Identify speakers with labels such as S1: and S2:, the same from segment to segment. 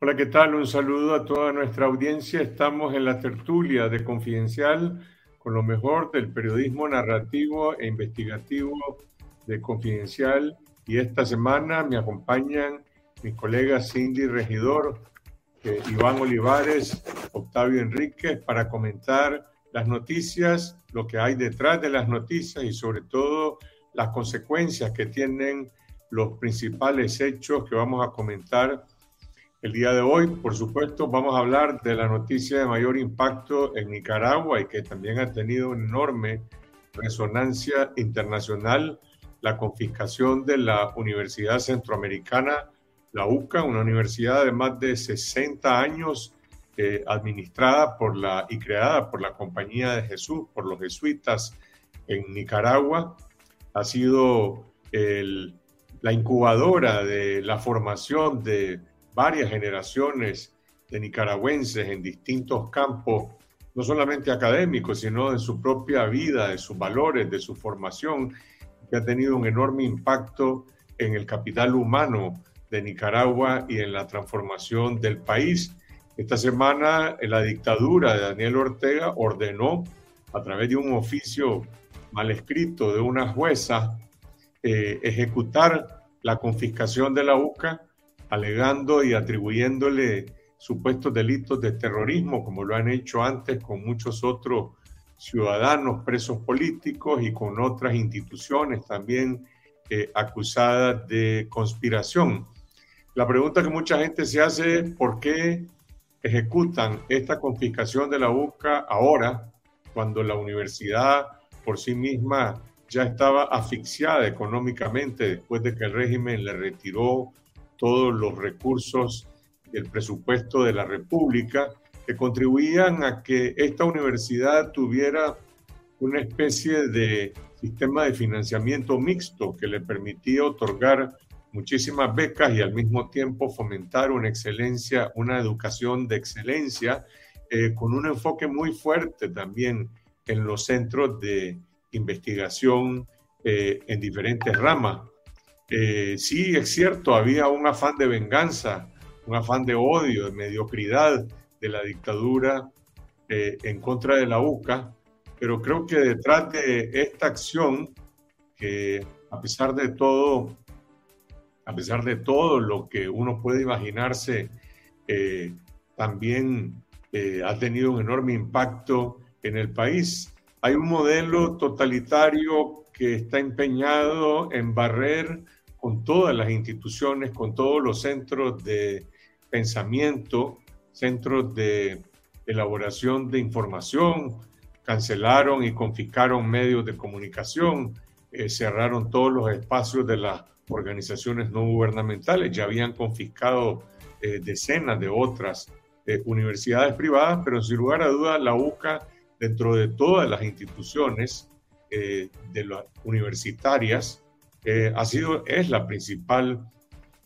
S1: Hola, ¿qué tal? Un saludo a toda nuestra audiencia. Estamos en la tertulia de Confidencial con lo mejor del periodismo narrativo e investigativo de Confidencial. Y esta semana me acompañan mis colegas Cindy Regidor, eh, Iván Olivares, Octavio Enríquez, para comentar las noticias, lo que hay detrás de las noticias y sobre todo las consecuencias que tienen los principales hechos que vamos a comentar el día de hoy, por supuesto, vamos a hablar de la noticia de mayor impacto en Nicaragua y que también ha tenido una enorme resonancia internacional, la confiscación de la Universidad Centroamericana, la UCA, una universidad de más de 60 años eh, administrada por la y creada por la Compañía de Jesús, por los jesuitas en Nicaragua. Ha sido la incubadora de la formación de varias generaciones de nicaragüenses en distintos campos, no solamente académicos, sino en su propia vida, de sus valores, de su formación, que ha tenido un enorme impacto en el capital humano de Nicaragua y en la transformación del país. Esta semana la dictadura de Daniel Ortega ordenó, a través de un oficio mal escrito de una jueza, eh, ejecutar la confiscación de la UCA alegando y atribuyéndole supuestos delitos de terrorismo, como lo han hecho antes con muchos otros ciudadanos presos políticos y con otras instituciones también eh, acusadas de conspiración. La pregunta que mucha gente se hace es por qué ejecutan esta confiscación de la UCA ahora, cuando la universidad por sí misma ya estaba asfixiada económicamente después de que el régimen le retiró todos los recursos del presupuesto de la República que contribuían a que esta universidad tuviera una especie de sistema de financiamiento mixto que le permitía otorgar muchísimas becas y al mismo tiempo fomentar una excelencia, una educación de excelencia, eh, con un enfoque muy fuerte también en los centros de investigación eh, en diferentes ramas eh, sí, es cierto, había un afán de venganza, un afán de odio, de mediocridad de la dictadura eh, en contra de la UCA, pero creo que detrás de esta acción, que a pesar de todo, a pesar de todo lo que uno puede imaginarse, eh, también ha tenido un enorme impacto en el país. Hay un modelo totalitario que está empeñado en barrer con todas las instituciones, con todos los centros de pensamiento, centros de elaboración de información, cancelaron y confiscaron medios de comunicación, eh, cerraron todos los espacios de las organizaciones no gubernamentales, ya habían confiscado eh, decenas de otras eh, universidades privadas, pero sin lugar a dudas la UCA, dentro de todas las instituciones de universitarias, ha sido, es la principal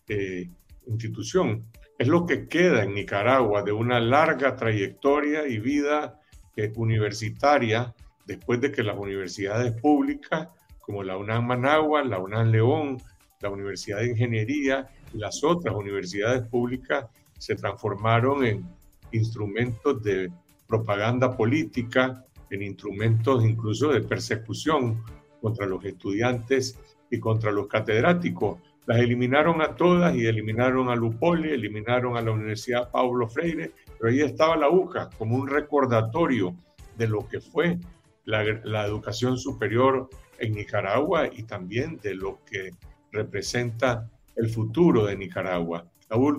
S1: eh, institución. Es lo que queda en Nicaragua de una larga trayectoria y vida eh, universitaria después de que las universidades públicas como la UNAM Managua, la UNAM León, la Universidad de Ingeniería y las otras universidades públicas se transformaron en instrumentos de propaganda política, en instrumentos incluso de persecución contra los estudiantes y contra los catedráticos. Las eliminaron a todas y eliminaron a Lupoli, eliminaron a la Universidad Pablo Freire, pero ahí estaba la UCA como un recordatorio de lo que fue la, educación superior en Nicaragua y también de lo que representa el futuro de Nicaragua.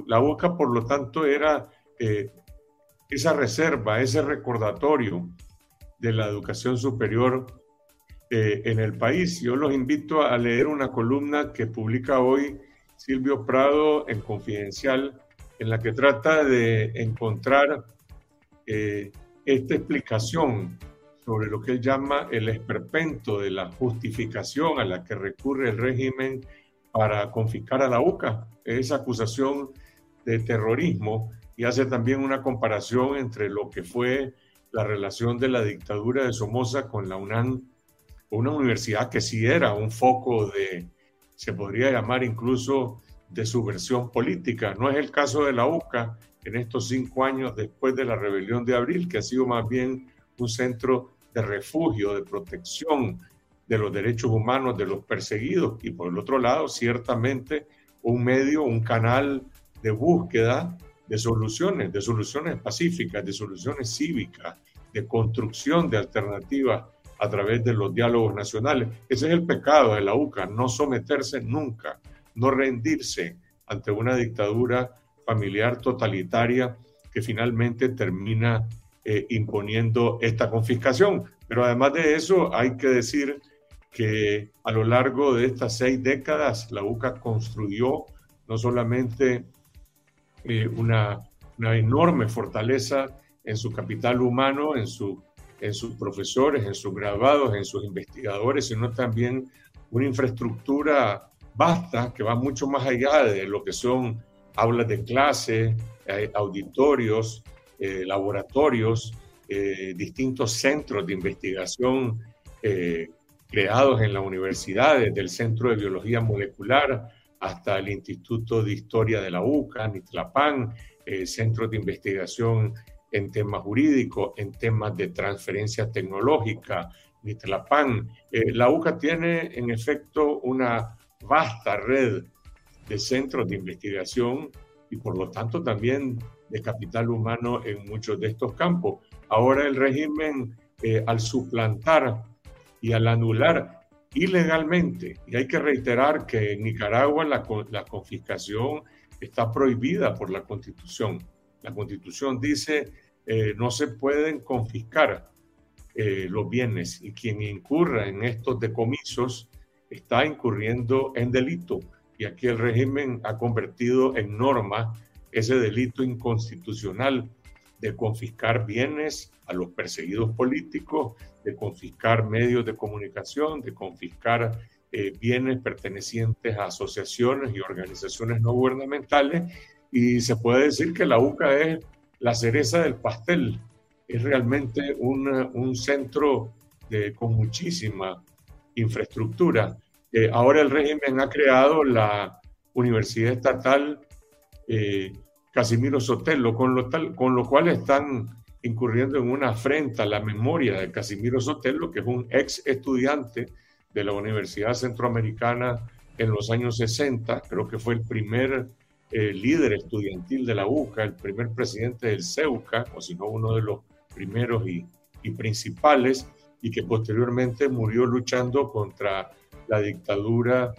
S1: La, UCA, por lo tanto, era eh, esa reserva, ese recordatorio de la educación superior eh, en el país. Yo los invito a leer una columna que publica hoy Silvio Prado en Confidencial, en la que trata de encontrar eh, esta explicación sobre lo que él llama el esperpento de la justificación a la que recurre el régimen para confiscar a la UCA, esa acusación de terrorismo, y hace también una comparación entre lo que fue la relación de la dictadura de Somoza con la UNAM una universidad que sí era un foco de, se podría llamar incluso de su versión política. No es el caso de la UCA en estos cinco años después de la rebelión de abril, que ha sido más bien un centro de refugio, de protección de los derechos humanos de los perseguidos y por el otro lado, ciertamente, un medio, un canal de búsqueda de soluciones, de soluciones pacíficas, de soluciones cívicas, de construcción de alternativas a través de los diálogos nacionales. Ese es el pecado de la UCA, no someterse nunca, no rendirse ante una dictadura familiar totalitaria que finalmente termina eh, imponiendo esta confiscación. Pero además de eso, hay que decir que a lo largo de estas seis décadas la UCA construyó no solamente eh, una, una, enorme fortaleza en su capital humano, en, su, en sus profesores, en sus graduados, en sus investigadores, sino también una infraestructura vasta que va mucho más allá de lo que son aulas de clase, eh, auditorios, eh, laboratorios, distintos centros de investigación creados en la universidad, desde el Centro de Biología Molecular hasta el Instituto de Historia de la UCA, NITLAPAN, eh, centros de investigación en temas jurídicos, en temas de transferencia tecnológica, NITLAPAN. Eh, la UCA tiene en efecto una vasta red de centros de investigación y por lo tanto también de capital humano en muchos de estos campos. Ahora el régimen, eh, al suplantar y al anular ilegalmente. Y hay que reiterar que en Nicaragua la confiscación está prohibida por la Constitución. La Constitución dice eh, no se pueden confiscar eh, los bienes y quien incurra en estos decomisos está incurriendo en delito. Y aquí el régimen ha convertido en norma ese delito inconstitucional de confiscar bienes a los perseguidos políticos, de confiscar medios de comunicación, de confiscar eh, bienes pertenecientes a asociaciones y organizaciones no gubernamentales. Y se puede decir que la UCA es la cereza del pastel. Es realmente un centro con muchísima infraestructura. Eh, ahora el régimen ha creado la Universidad Estatal eh, Casimiro Sotelo, con lo, tal, con lo cual están incurriendo en una afrenta a la memoria de Casimiro Sotelo, que es un ex estudiante de la Universidad Centroamericana en los años 60, creo que fue el primer eh, líder estudiantil de la UCA, el primer presidente del CEUCA, o si no uno de los primeros y, principales, y que posteriormente murió luchando contra la dictadura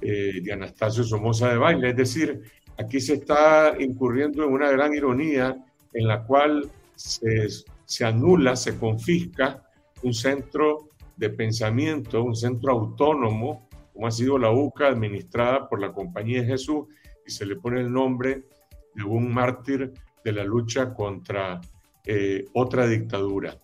S1: eh, de Anastasio Somoza de Baile. Es decir, aquí se está incurriendo en una gran ironía en la cual se, anula, se confisca un centro de pensamiento, un centro autónomo, como ha sido la UCA, administrada por la Compañía de Jesús, y se le pone el nombre de un mártir de la lucha contra eh, otra dictadura.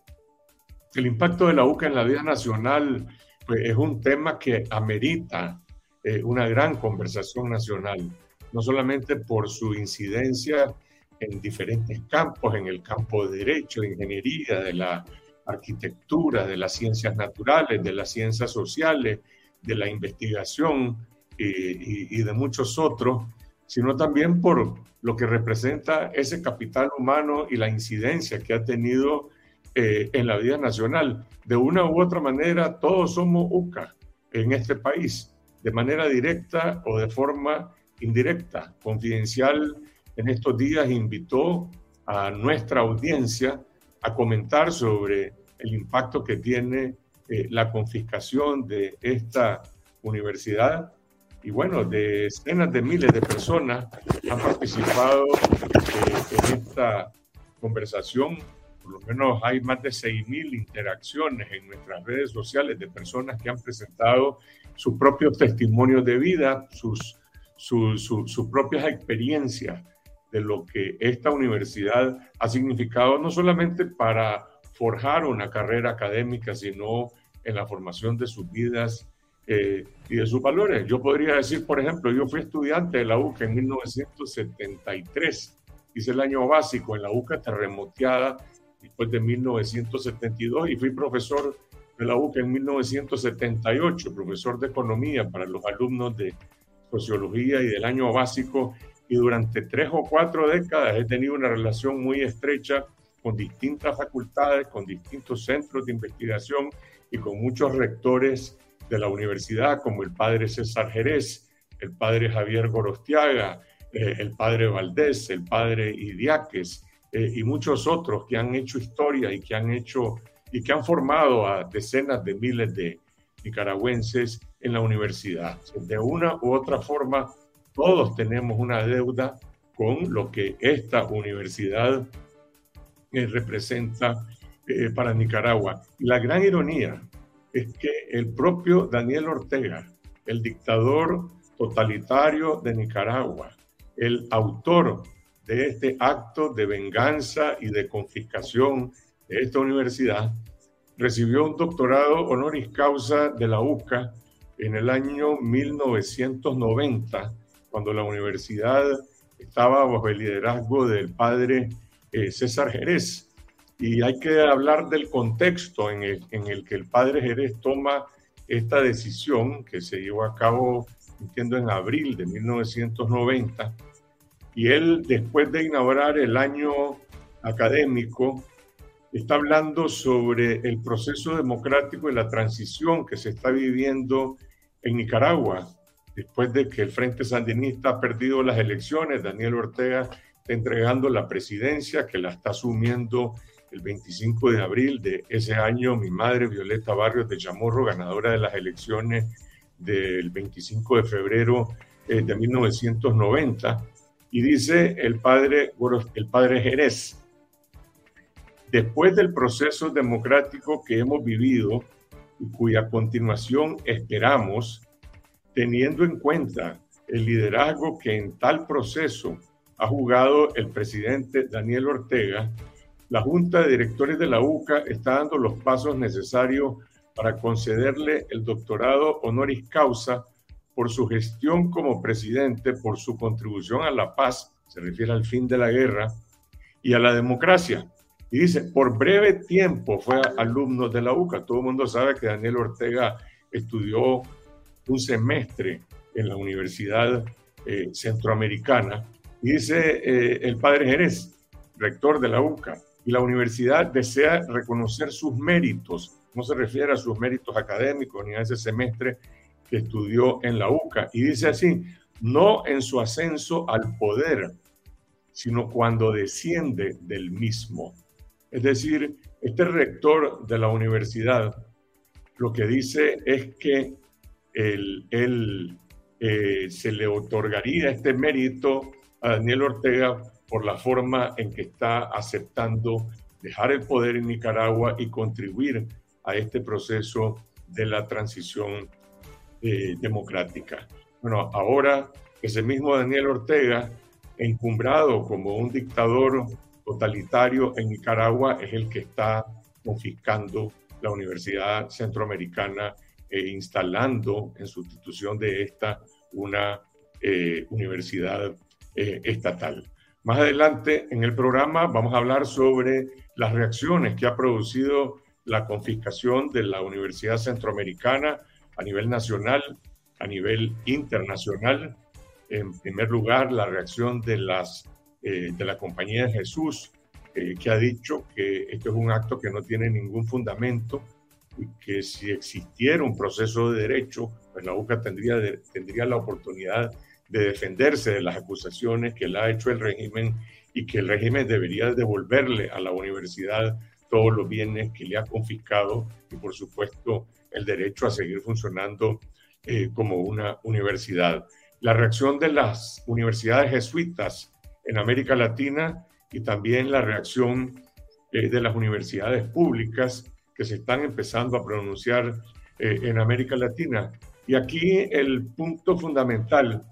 S1: El impacto de la UCA en la vida nacional pues, es un tema que amerita eh, una gran conversación nacional, no solamente por su incidencia en diferentes campos, en el campo de derecho, de ingeniería, de la arquitectura, de las ciencias naturales, de las ciencias sociales, de la investigación y, de muchos otros, sino también por lo que representa ese capital humano y la incidencia que ha tenido eh, en la vida nacional. De una u otra manera, todos somos UCA en este país, de manera directa o de forma indirecta, confidencial en estos días invitó a nuestra audiencia a comentar sobre el impacto que tiene eh, la confiscación de esta universidad. Y bueno, decenas de miles de personas han participado eh, en esta conversación. Por lo menos hay más de 6.000 interacciones en nuestras redes sociales de personas que han presentado sus propios testimonios de vida, sus, sus propias experiencias de lo que esta universidad ha significado no solamente para forjar una carrera académica, sino en la formación de sus vidas eh, y de sus valores. Yo podría decir, por ejemplo, yo fui estudiante de la UCA en 1973, hice el año básico en la UCA terremoteada después de 1972 y fui profesor de la UCA en 1978, profesor de economía para los alumnos de sociología y del año básico y durante tres o cuatro décadas he tenido una relación muy estrecha con distintas facultades, con distintos centros de investigación y con muchos rectores de la universidad, como el padre César Jerez, el padre Javier Gorostiaga, eh, el padre Valdés, el padre Idiáquez eh, y muchos otros que han hecho historia y que han hecho y que han formado a decenas de miles de nicaragüenses en la universidad. De una u otra forma, todos tenemos una deuda con lo que esta universidad eh, representa para Nicaragua. La gran ironía es que el propio Daniel Ortega, el dictador totalitario de Nicaragua, el autor de este acto de venganza y de confiscación de esta universidad, recibió un doctorado honoris causa de la UCA en el año 1990, cuando la universidad estaba bajo el liderazgo del padre eh, César Jerez. Y hay que hablar del contexto en el, en el que el padre Jerez toma esta decisión que se llevó a cabo entiendo en abril de 1990, y él después de inaugurar el año académico, está hablando sobre el proceso democrático y la transición que se está viviendo en Nicaragua, después de que el Frente Sandinista ha perdido las elecciones, Daniel Ortega está entregando la presidencia que la está asumiendo el 25 de abril de ese año mi madre Violeta Barrios de Chamorro, ganadora de las elecciones del 25 de febrero eh, de 1990, y dice el padre, el padre Jerez, después del proceso democrático que hemos vivido y cuya continuación esperamos, teniendo en cuenta el liderazgo que en tal proceso ha jugado el presidente Daniel Ortega, la Junta de Directores de la UCA está dando los pasos necesarios para concederle el doctorado honoris causa por su gestión como presidente, por su contribución a la paz, se refiere al fin de la guerra, y a la democracia. Y dice, por breve tiempo fue alumno de la UCA. Todo el mundo sabe que Daniel Ortega estudió un semestre en la Universidad eh, Centroamericana. Y dice eh, el padre Jerez, rector de la UCA, y la universidad desea reconocer sus méritos no se refiere a sus méritos académicos ni a ese semestre que estudió en la UCA. Y dice así, no en su ascenso al poder, sino cuando desciende del mismo. Es decir, este rector de la universidad lo que dice es que él, eh, se le otorgaría este mérito a Daniel Ortega por la forma en que está aceptando dejar el poder en Nicaragua y contribuir a este proceso de la transición eh, democrática. Bueno, ahora ese mismo Daniel Ortega, encumbrado como un dictador totalitario en Nicaragua, es el que está confiscando la Universidad Centroamericana e instalando en sustitución de esta una eh, universidad eh, estatal. Más adelante en el programa vamos a hablar sobre las reacciones que ha producido la confiscación de la Universidad Centroamericana a nivel nacional, a nivel internacional. En primer lugar, la reacción de, las, eh, de la Compañía de Jesús, eh, que ha dicho que esto es un acto que no tiene ningún fundamento y que si existiera un proceso de derecho, pues la UCA tendría, tendría la oportunidad de defenderse de las acusaciones que le ha hecho el régimen y que el régimen debería devolverle a la universidad todos los bienes que le ha confiscado y por supuesto el derecho a seguir funcionando eh, como una universidad. La reacción de las universidades jesuitas en América Latina y también la reacción eh, de las universidades públicas que se están empezando a pronunciar eh, en América Latina. Y aquí el punto fundamental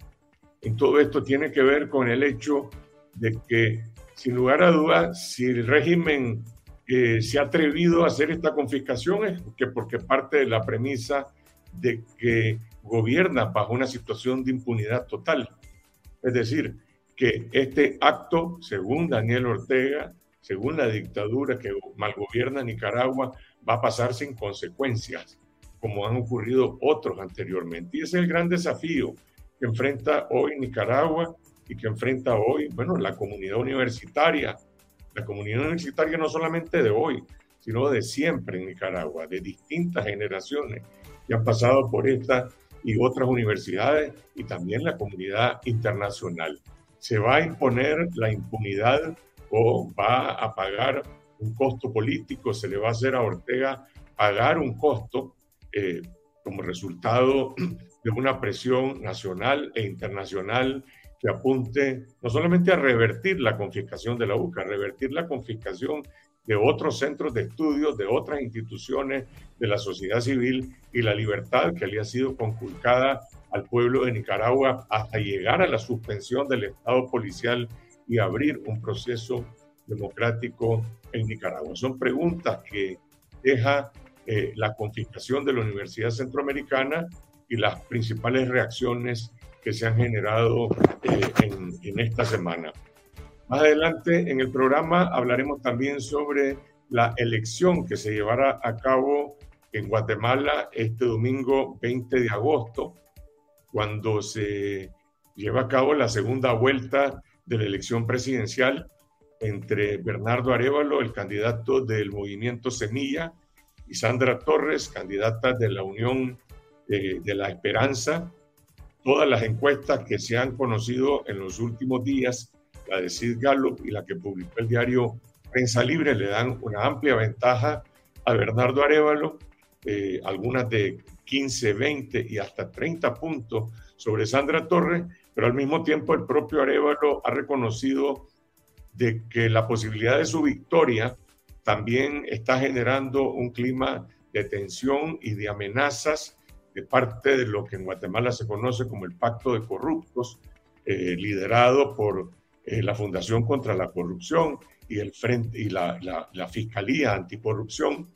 S1: en todo esto tiene que ver con el hecho de que, sin lugar a dudas, si el régimen se ha atrevido a hacer esta confiscación es que porque parte de la premisa de que gobierna bajo una situación de impunidad total. Es decir, que este acto, según Daniel Ortega, según la dictadura que malgobierna Nicaragua, va a pasar sin consecuencias, como han ocurrido otros anteriormente. Y ese es el gran desafío que enfrenta hoy Nicaragua y que enfrenta hoy, bueno, la comunidad universitaria. La comunidad universitaria no solamente de hoy, sino de siempre en Nicaragua, de distintas generaciones que han pasado por esta y otras universidades y también la comunidad internacional. ¿Se va a imponer la impunidad o va a pagar un costo político? ¿Se le va a hacer a Ortega pagar un costo eh, como resultado de una presión nacional e internacional que apunte no solamente a revertir la confiscación de la UCA, a revertir la confiscación de otros centros de estudios, de otras instituciones de la sociedad civil y la libertad que le ha sido conculcada al pueblo de Nicaragua hasta llegar a la suspensión del Estado policial y abrir un proceso democrático en Nicaragua. Son preguntas que deja eh, la confiscación de la Universidad Centroamericana y las principales reacciones que se han generado eh, en, en esta semana. Más adelante en el programa hablaremos también sobre la elección que se llevará a cabo en Guatemala este domingo 20 de agosto, cuando se lleva a cabo la segunda vuelta de la elección presidencial entre Bernardo Arevalo, el candidato del movimiento Semilla, y Sandra Torres, candidata de la Unión de, la Esperanza. Todas las encuestas que se han conocido en los últimos días la de Sid Gallup y la que publicó el diario Prensa Libre le dan una amplia ventaja a Bernardo Arevalo, eh, algunas de 15, 20 y hasta 30 puntos sobre Sandra Torres, pero al mismo tiempo el propio Arevalo ha reconocido de que la posibilidad de su victoria también está generando un clima de tensión y de amenazas de parte de lo que en Guatemala se conoce como el Pacto de Corruptos, eh, liderado por eh, la Fundación contra la Corrupción y, el frente, y la, la, Fiscalía Anticorrupción,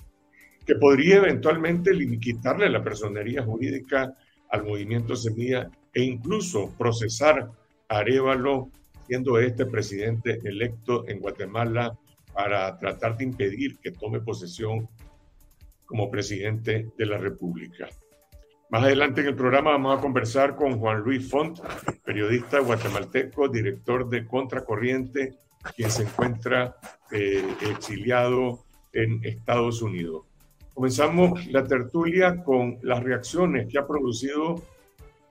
S1: que podría eventualmente quitarle la personería jurídica al movimiento Semilla e incluso procesar a Arevalo, siendo este presidente electo en Guatemala, para tratar de impedir que tome posesión como presidente de la República. Más adelante en el programa vamos a conversar con Juan Luis Font, periodista guatemalteco, director de Contracorriente, quien se encuentra eh, exiliado en Estados Unidos. Comenzamos la tertulia con las reacciones que ha producido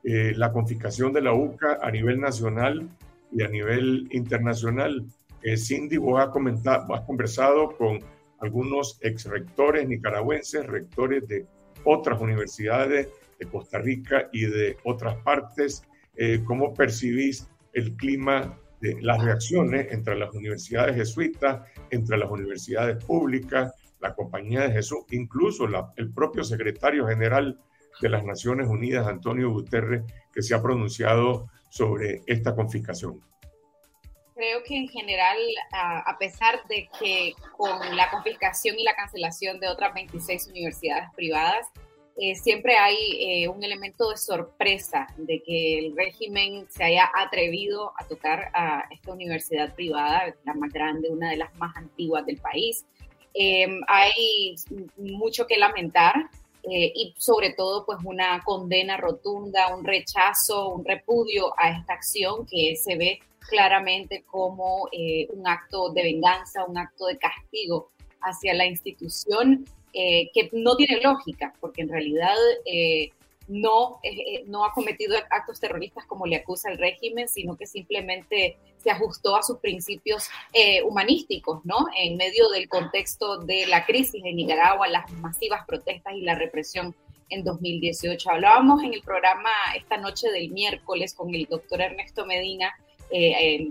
S1: eh, la confiscación de la UCA a nivel nacional y a nivel internacional. Eh, Cindy, vos has, comentado, has conversado con algunos ex rectores nicaragüenses, rectores de otras universidades de Costa Rica y de otras partes. Eh, ¿Cómo percibís el clima de las reacciones entre las universidades jesuitas, entre las universidades públicas, la Compañía de Jesús, incluso el propio secretario general de las Naciones Unidas, Antonio Guterres, que se ha pronunciado sobre esta confiscación?
S2: Creo que en general, a pesar de que con la confiscación y la cancelación de otras 26 universidades privadas, eh, siempre hay eh, un elemento de sorpresa de que el régimen se haya atrevido a tocar a esta universidad privada, la más grande, una de las más antiguas del país. Em, hay mucho que lamentar eh, y sobre todo pues una condena rotunda, un rechazo, un repudio a esta acción que se ve claramente como un acto de venganza, un acto de castigo hacia la institución eh, que no tiene lógica, porque en realidad eh, no, eh, no ha cometido actos terroristas como le acusa el régimen, sino que simplemente se ajustó a sus principios humanísticos, ¿no? En medio del contexto de la crisis en Nicaragua, las masivas protestas y la represión en 2018. Hablábamos en el programa esta noche del miércoles con el doctor Ernesto Medina,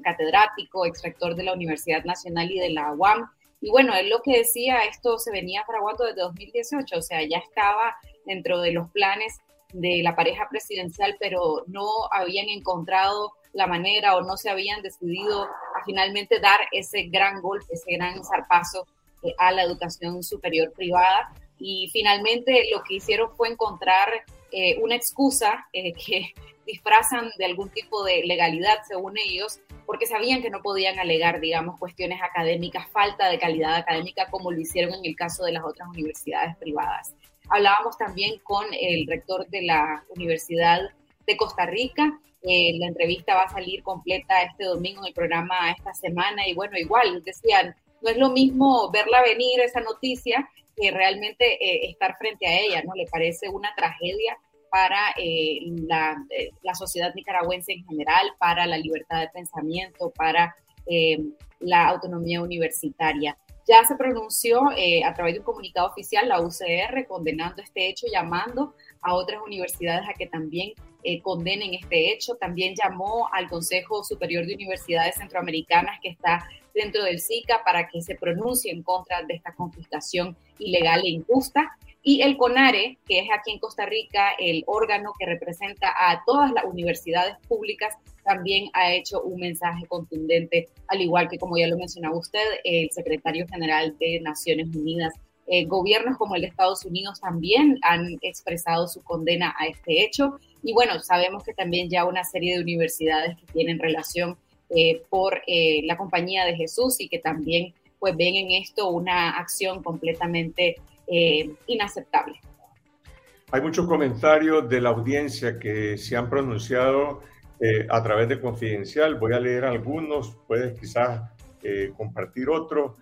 S2: catedrático, ex de la Universidad Nacional y de la UAM, y bueno, él lo que decía, esto se venía fraguando desde 2018, o sea, ya estaba dentro de los planes de la pareja presidencial, pero no habían encontrado la manera o no se habían decidido a finalmente dar ese gran golpe, ese gran zarpazo eh, a la educación superior privada. Y finalmente lo que hicieron fue encontrar eh, una excusa eh, que disfrazan de algún tipo de legalidad, según ellos, porque sabían que no podían alegar, digamos, cuestiones académicas, falta de calidad académica, como lo hicieron en el caso de las otras universidades privadas. Hablábamos también con el rector de la Universidad de Costa Rica Eh, la entrevista va a salir completa este domingo en el programa esta semana y bueno, igual, decían, no es lo mismo verla venir esa noticia que realmente eh, estar frente a ella, ¿no? Le parece una tragedia para eh, la, la, sociedad nicaragüense en general, para la libertad de pensamiento, para la autonomía universitaria. Ya se pronunció a través de un comunicado oficial la UCR condenando este hecho, llamando a otras universidades a que también eh, condenen este hecho. También llamó al Consejo Superior de Universidades Centroamericanas que está dentro del SICA para que se pronuncie en contra de esta confiscación ilegal e injusta. Y el CONARE, que es aquí en Costa Rica el órgano que representa a todas las universidades públicas, también ha hecho un mensaje contundente, al igual que, como ya lo mencionaba usted, el secretario general de Naciones Unidas. Eh, gobiernos como el de Estados Unidos también han expresado su condena a este hecho y bueno, sabemos que también ya una serie de universidades que tienen relación eh, por eh, la compañía de Jesús y que también pues ven en esto una acción completamente eh, inaceptable.
S1: Hay muchos comentarios de la audiencia que se han pronunciado a través de Confidencial. Voy a leer algunos, puedes quizás compartir otros.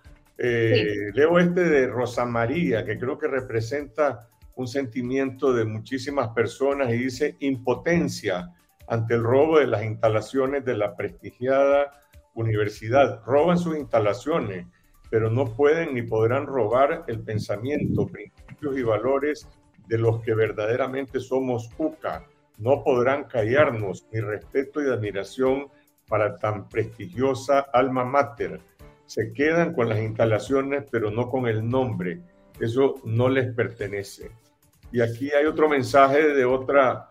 S1: Leo este de Rosa María, que creo que representa un sentimiento de muchísimas personas y dice impotencia ante el robo de las instalaciones de la prestigiada universidad. Roban sus instalaciones, pero no pueden ni podrán robar el pensamiento, principios y valores de los que verdaderamente somos UCA. No podrán callarnos mi respeto y admiración para tan prestigiosa alma mater. Se quedan con las instalaciones, pero no con el nombre. Eso no les pertenece. Y aquí hay otro mensaje de otra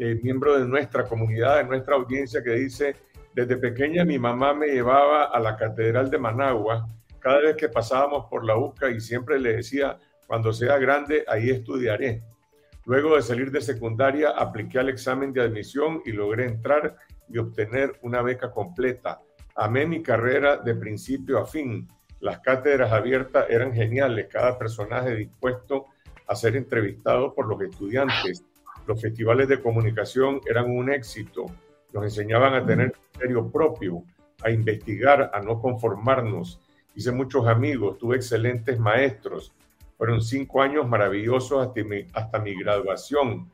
S1: eh, miembro de nuestra comunidad, de nuestra audiencia, que dice, desde pequeña mi mamá me llevaba a la Catedral de Managua cada vez que pasábamos por la UCA y siempre le decía, cuando sea grande, ahí estudiaré. Luego de salir de secundaria, apliqué al examen de admisión y logré entrar y obtener una beca completa. Amé mi carrera de principio a fin. Las cátedras abiertas eran geniales, cada personaje dispuesto a ser entrevistado por los estudiantes. Los festivales de comunicación eran un éxito. Nos enseñaban a tener criterio propio, a investigar, a no conformarnos. Hice muchos amigos, tuve excelentes maestros. Fueron cinco años maravillosos hasta mi, graduación.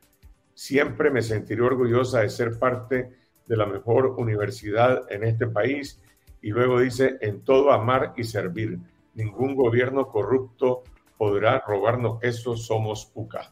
S1: Siempre me sentiré orgullosa de ser parte de la mejor universidad en este país. Y luego dice, en todo amar y servir. Ningún gobierno corrupto podrá robarnos eso, somos UCA.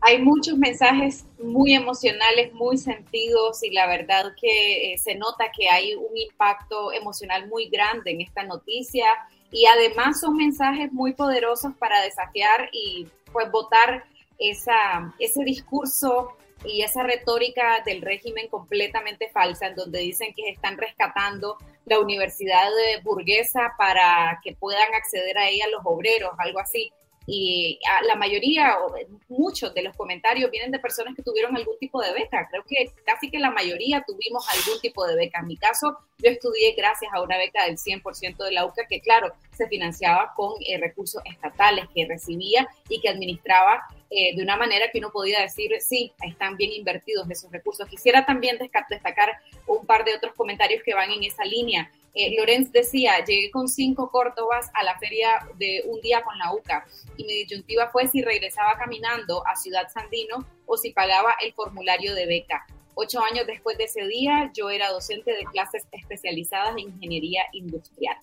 S2: Hay muchos mensajes muy emocionales, muy sentidos y la verdad que eh, se nota que hay un impacto emocional muy grande en esta noticia y además son mensajes muy poderosos para desafiar y pues votar esa, ese discurso y esa retórica del régimen completamente falsa, en donde dicen que están rescatando la universidad burguesa para que puedan acceder a ella los obreros, algo así y la mayoría, o muchos de los comentarios vienen de personas que tuvieron algún tipo de beca. Creo que casi que la mayoría tuvimos algún tipo de beca. En mi caso, yo estudié gracias a una beca del 100% de la UCA que, claro, se financiaba con eh, recursos estatales que recibía y que administraba eh, de una manera que uno podía decir, sí, están bien invertidos esos recursos. Quisiera también destacar un par de otros comentarios que van en esa línea. Eh, Lorenz decía, llegué con cinco córdomas a la feria de un día con la UCA y mi disyuntiva fue si regresaba caminando a Ciudad Sandino o si pagaba el formulario de beca. Ocho años después de ese día, yo era docente de clases especializadas en ingeniería industrial.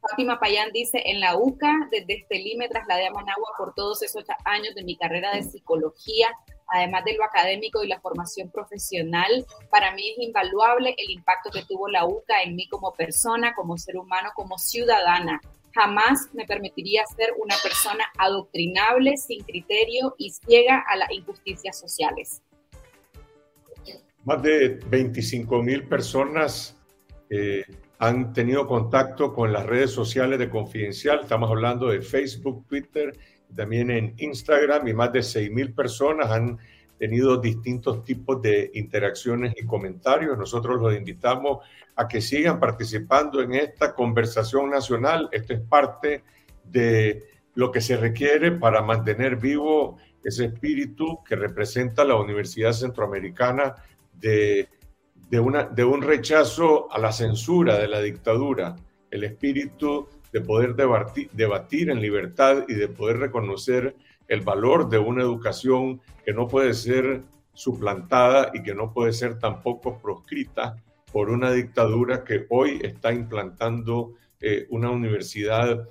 S2: Fátima Payán dice, en la UCA, desde Estelí me trasladé a Managua por todos esos años de mi carrera de psicología, además de lo académico y la formación profesional. Para mí es invaluable el impacto que tuvo la UCA en mí como persona, como ser humano, como ciudadana. Jamás me permitiría ser una persona adoctrinable, sin criterio y ciega a las injusticias sociales.
S1: Más de 25 mil personas eh, han tenido contacto con las redes sociales de Confidencial. Estamos hablando de Facebook, Twitter, también en Instagram y más de 6 mil personas han tenido distintos tipos de interacciones y comentarios. Nosotros los invitamos a que sigan participando en esta conversación nacional. Esto es parte de lo que se requiere para mantener vivo ese espíritu que representa la Universidad Centroamericana de, una, de un rechazo a la censura de la dictadura, el espíritu de poder debatir, en libertad y de poder reconocer el valor de una educación que no puede ser suplantada y que no puede ser tampoco proscrita por una dictadura que hoy está implantando eh, una universidad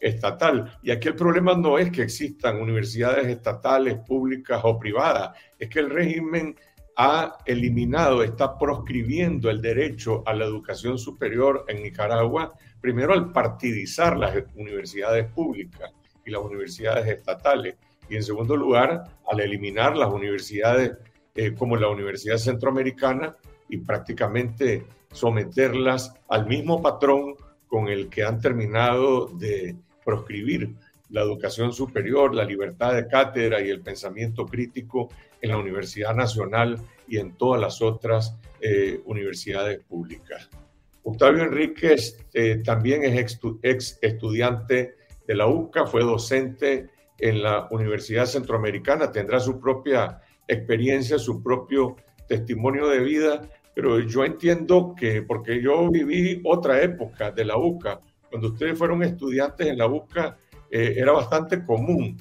S1: estatal. Y aquí el problema no es que existan universidades estatales, públicas o privadas, es que el régimen ha eliminado, está proscribiendo el derecho a la educación superior en Nicaragua, primero al partidizar las universidades públicas y las universidades estatales, y en segundo lugar al eliminar las universidades eh, como la Universidad Centroamericana y prácticamente someterlas al mismo patrón con el que han terminado de proscribir la educación superior, la libertad de cátedra y el pensamiento crítico en la Universidad Nacional y en todas las otras eh, universidades públicas. Octavio Enríquez eh, también es ex, estudiante de la UCA, fue docente en la Universidad Centroamericana, tendrá su propia experiencia, su propio testimonio de vida, pero yo entiendo que, porque yo viví otra época de la UCA, cuando ustedes fueron estudiantes en la UCA, eh, era bastante común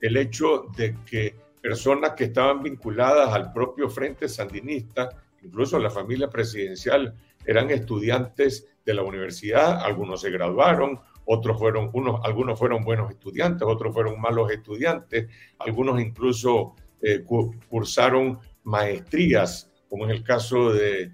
S1: el hecho de que personas que estaban vinculadas al propio Frente Sandinista, incluso la familia presidencial, eran estudiantes de la universidad, algunos se graduaron, otros fueron, unos, algunos fueron buenos estudiantes, otros fueron malos estudiantes, algunos incluso eh, cursaron maestrías, como en el caso de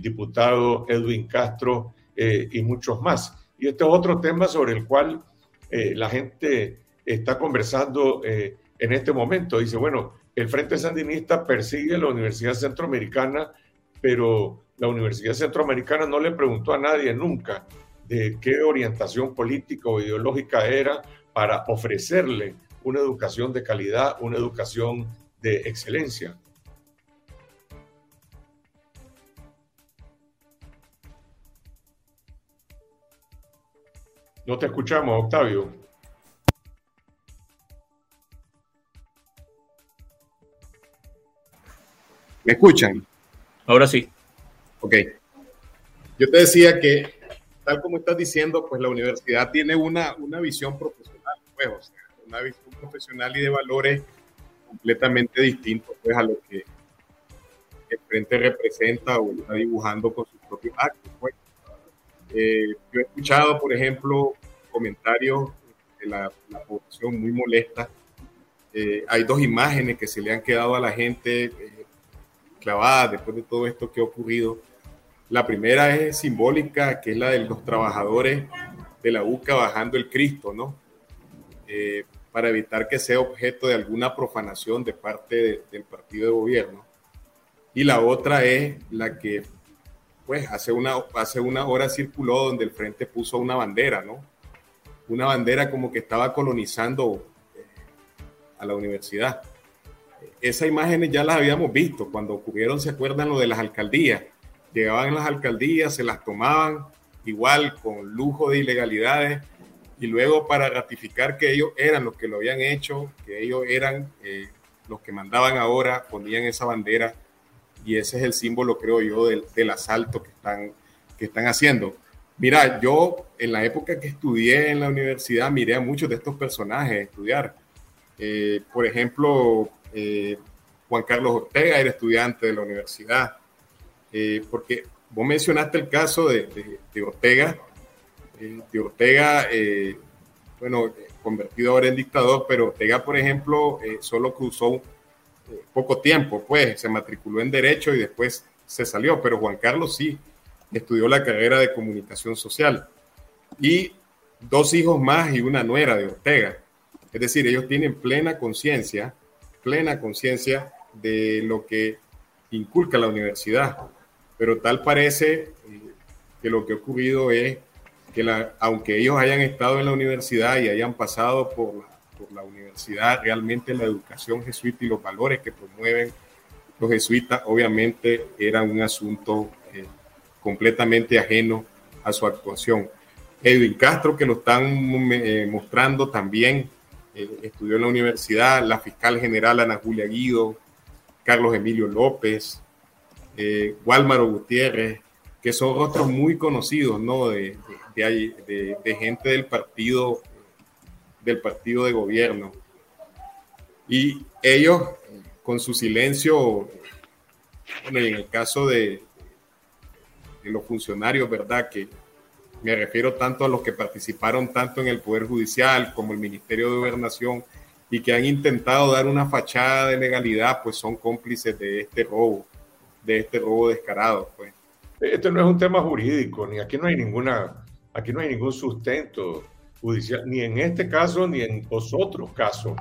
S1: diputado Edwin Castro eh, y muchos más. Y este es otro tema sobre el cual eh, la gente está conversando en este momento. Dice, bueno, el Frente Sandinista persigue la Universidad Centroamericana, pero la Universidad Centroamericana no le preguntó a nadie nunca de qué orientación política o ideológica era para ofrecerle una educación de calidad, una educación de excelencia. No te escuchamos, Octavio.
S3: ¿Me escuchan?
S4: Ahora sí.
S3: Ok. Yo te decía que, tal como estás diciendo, pues la universidad tiene una, una visión profesional, pues, o sea, una visión profesional y de valores completamente distintos pues, a lo que el frente representa o está dibujando con sus propios actos. Pues. Eh, yo he escuchado, por ejemplo, comentarios de la, población muy molesta. Eh, hay dos imágenes que se le han quedado a la gente eh, clavadas después de todo esto que ha ocurrido. La primera es simbólica, que es la de los trabajadores de la UCA bajando el Cristo, ¿no? Eh, para evitar que sea objeto de alguna profanación de parte del partido de gobierno. Y la otra es la que, pues, hace una, hace una hora circuló donde el frente puso una bandera, ¿no? Una bandera como que estaba colonizando eh, a la universidad. Esas imágenes ya las habíamos visto cuando ocurrieron, ¿se acuerdan lo de las alcaldías? Llegaban las alcaldías, se las tomaban igual con lujo de ilegalidades y luego para ratificar que ellos eran los que lo habían hecho, que ellos eran eh, los que mandaban ahora, ponían esa bandera y ese es el símbolo, creo yo, del, asalto que están, que están haciendo. Mira, yo en la época que estudié en la universidad miré a muchos de estos personajes estudiar. Eh, por ejemplo, eh, Juan Carlos Ortega era estudiante de la universidad, porque vos mencionaste el caso de, de, de Ortega, de Ortega, eh, bueno, convertido ahora en dictador, pero Ortega, por ejemplo, eh, solo cruzó eh, poco tiempo, pues se matriculó en Derecho y después se salió, pero Juan Carlos sí estudió la carrera de comunicación social. Y dos hijos más y una nuera de Ortega. Es decir, ellos tienen plena conciencia, plena conciencia de lo que inculca la universidad. Pero tal parece que lo que ha ocurrido es que aunque ellos hayan estado en la universidad y hayan pasado por la, universidad, realmente la educación jesuita y los valores que promueven los jesuitas obviamente eran un asunto eh, completamente ajeno a su actuación. Edwin Castro, que lo están eh, mostrando también, eh, estudió en la universidad, la fiscal general Ana Julia Guido, Carlos Emilio López, eh, Walmaro Gutiérrez, que son otros muy conocidos, ¿no? De, gente del partido, del partido de gobierno. Y ellos, con su silencio, bueno, y en el caso de, de los funcionarios, ¿verdad? Que me refiero tanto a los que participaron tanto en el Poder Judicial como el Ministerio de Gobernación y que han intentado dar una fachada de legalidad, pues son cómplices de este robo, de este robo descarado, pues.
S1: Este no es un tema jurídico, ni aquí no hay ninguna, aquí no hay ningún sustento judicial, ni en este caso ni en los otros casos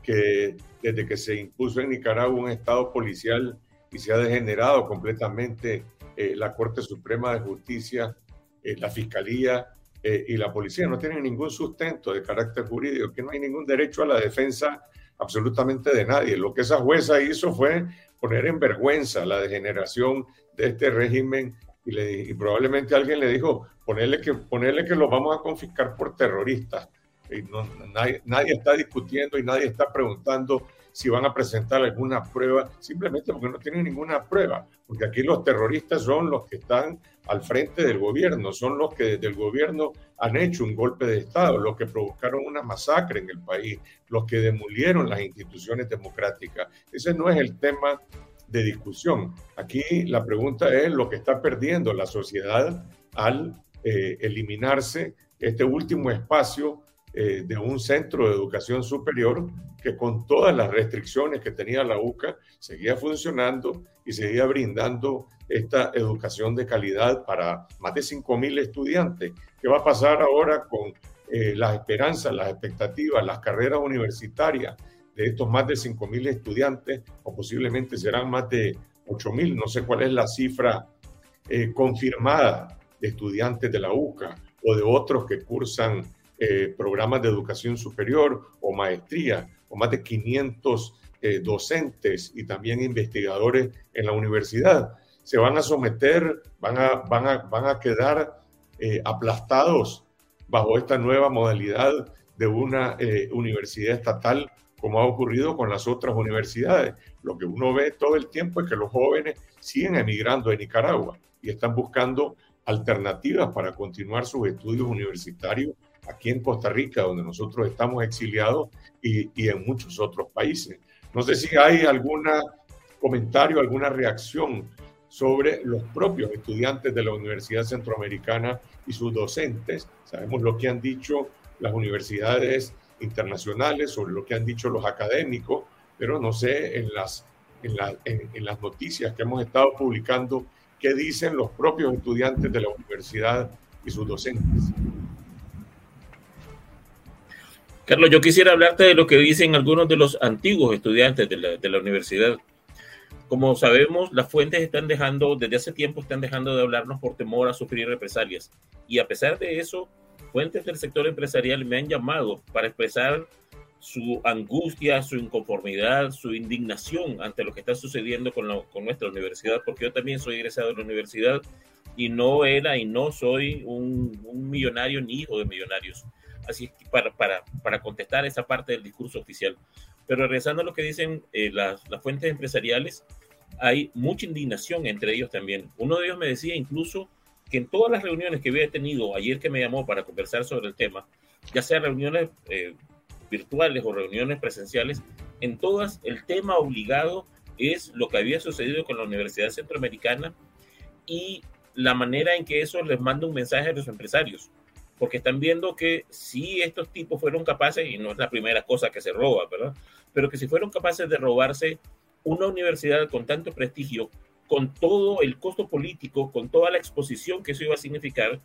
S1: que desde que se impuso en Nicaragua un estado policial y se ha degenerado completamente eh, la Corte Suprema de Justicia, eh, la Fiscalía eh, y la Policía no tienen ningún sustento de carácter jurídico, que no hay ningún derecho a la defensa absolutamente de nadie. Lo que esa jueza hizo fue poner en vergüenza la degeneración de este régimen y, le, probablemente alguien le dijo, ponerle que, ponerle que los vamos a confiscar por terroristas. Y nadie, nadie está discutiendo y nadie está preguntando si van a presentar alguna prueba, simplemente porque no tienen ninguna prueba, porque aquí los terroristas son los que están al frente del gobierno, son los que desde el gobierno han hecho un golpe de Estado, los que provocaron una masacre en el país, los que demolieron las instituciones democráticas. Ese no es el tema de discusión. Aquí la pregunta es lo que está perdiendo la sociedad al eh, eliminarse este último espacio eh, de un centro de educación superior que con todas las restricciones que tenía la UCA seguía funcionando y seguía brindando esta educación de calidad para más de 5.000 estudiantes. ¿Qué va a pasar ahora con eh, las esperanzas, las expectativas, las carreras universitarias de estos más de 5.000 estudiantes o posiblemente serán más de 8.000? No sé cuál es la cifra eh, confirmada de estudiantes de la UCA o de otros que cursan eh, programas de educación superior o maestría, o más de 500 eh, docentes y también investigadores en la universidad. Se van a someter, van a, van a, van a quedar eh, aplastados bajo esta nueva modalidad de una universidad estatal, como ha ocurrido con las otras universidades. Lo que uno ve todo el tiempo es que los jóvenes siguen emigrando de Nicaragua y están buscando alternativas para continuar sus estudios universitarios aquí en Costa Rica, donde nosotros estamos exiliados, y, y en muchos otros países. No sé si hay algún comentario, alguna reacción sobre los propios estudiantes de la Universidad Centroamericana y sus docentes. Sabemos lo que han dicho las universidades internacionales, sobre lo que han dicho los académicos, pero no sé en las, en, en las noticias que hemos estado publicando qué dicen los propios estudiantes de la universidad y sus docentes.
S4: Carlos, yo quisiera hablarte de lo que dicen algunos de los antiguos estudiantes de la, de la universidad. Como sabemos, las fuentes están dejando, desde hace tiempo están dejando de hablarnos por temor a sufrir represalias. Y a pesar de eso, fuentes del sector empresarial me han llamado para expresar su angustia, su inconformidad, su indignación ante lo que está sucediendo con, con, nuestra universidad, porque yo también soy egresado de la universidad y no era y no soy un, un millonario ni hijo de millonarios así para, para, para contestar esa parte del discurso oficial. Pero regresando a lo que dicen eh, las, las fuentes empresariales, hay mucha indignación entre ellos también. Uno de ellos me decía incluso que en todas las reuniones que había tenido ayer que me llamó para conversar sobre el tema, ya sea reuniones eh, virtuales o reuniones presenciales, en todas el tema obligado es lo que había sucedido con la Universidad Centroamericana y la manera en que eso les manda un mensaje a los empresarios porque están viendo que si estos tipos fueron capaces, y no es la primera cosa que se roba, ¿verdad? Pero que si fueron capaces de robarse una universidad con tanto prestigio, con todo el costo político, con toda la exposición que eso iba a significar,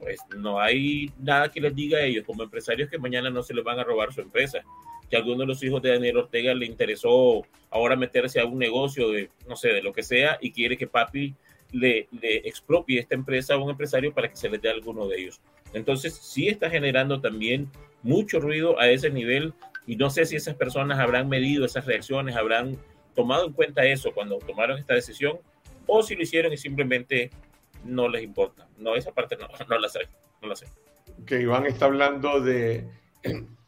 S4: pues no hay nada que les diga a ellos como empresarios que mañana no se les van a robar su empresa. Que a alguno de los hijos de Daniel Ortega le interesó ahora meterse a un negocio de, no sé, de lo que sea y quiere que papi le, expropie esta empresa a un empresario para que se les dé a alguno de ellos. Entonces, sí está generando también mucho ruido a ese nivel y no sé si esas personas habrán medido esas reacciones, habrán tomado en cuenta eso cuando tomaron esta decisión o si lo hicieron y simplemente no les importa. No, esa parte no, no la sé. No la sé.
S1: Que Iván está hablando de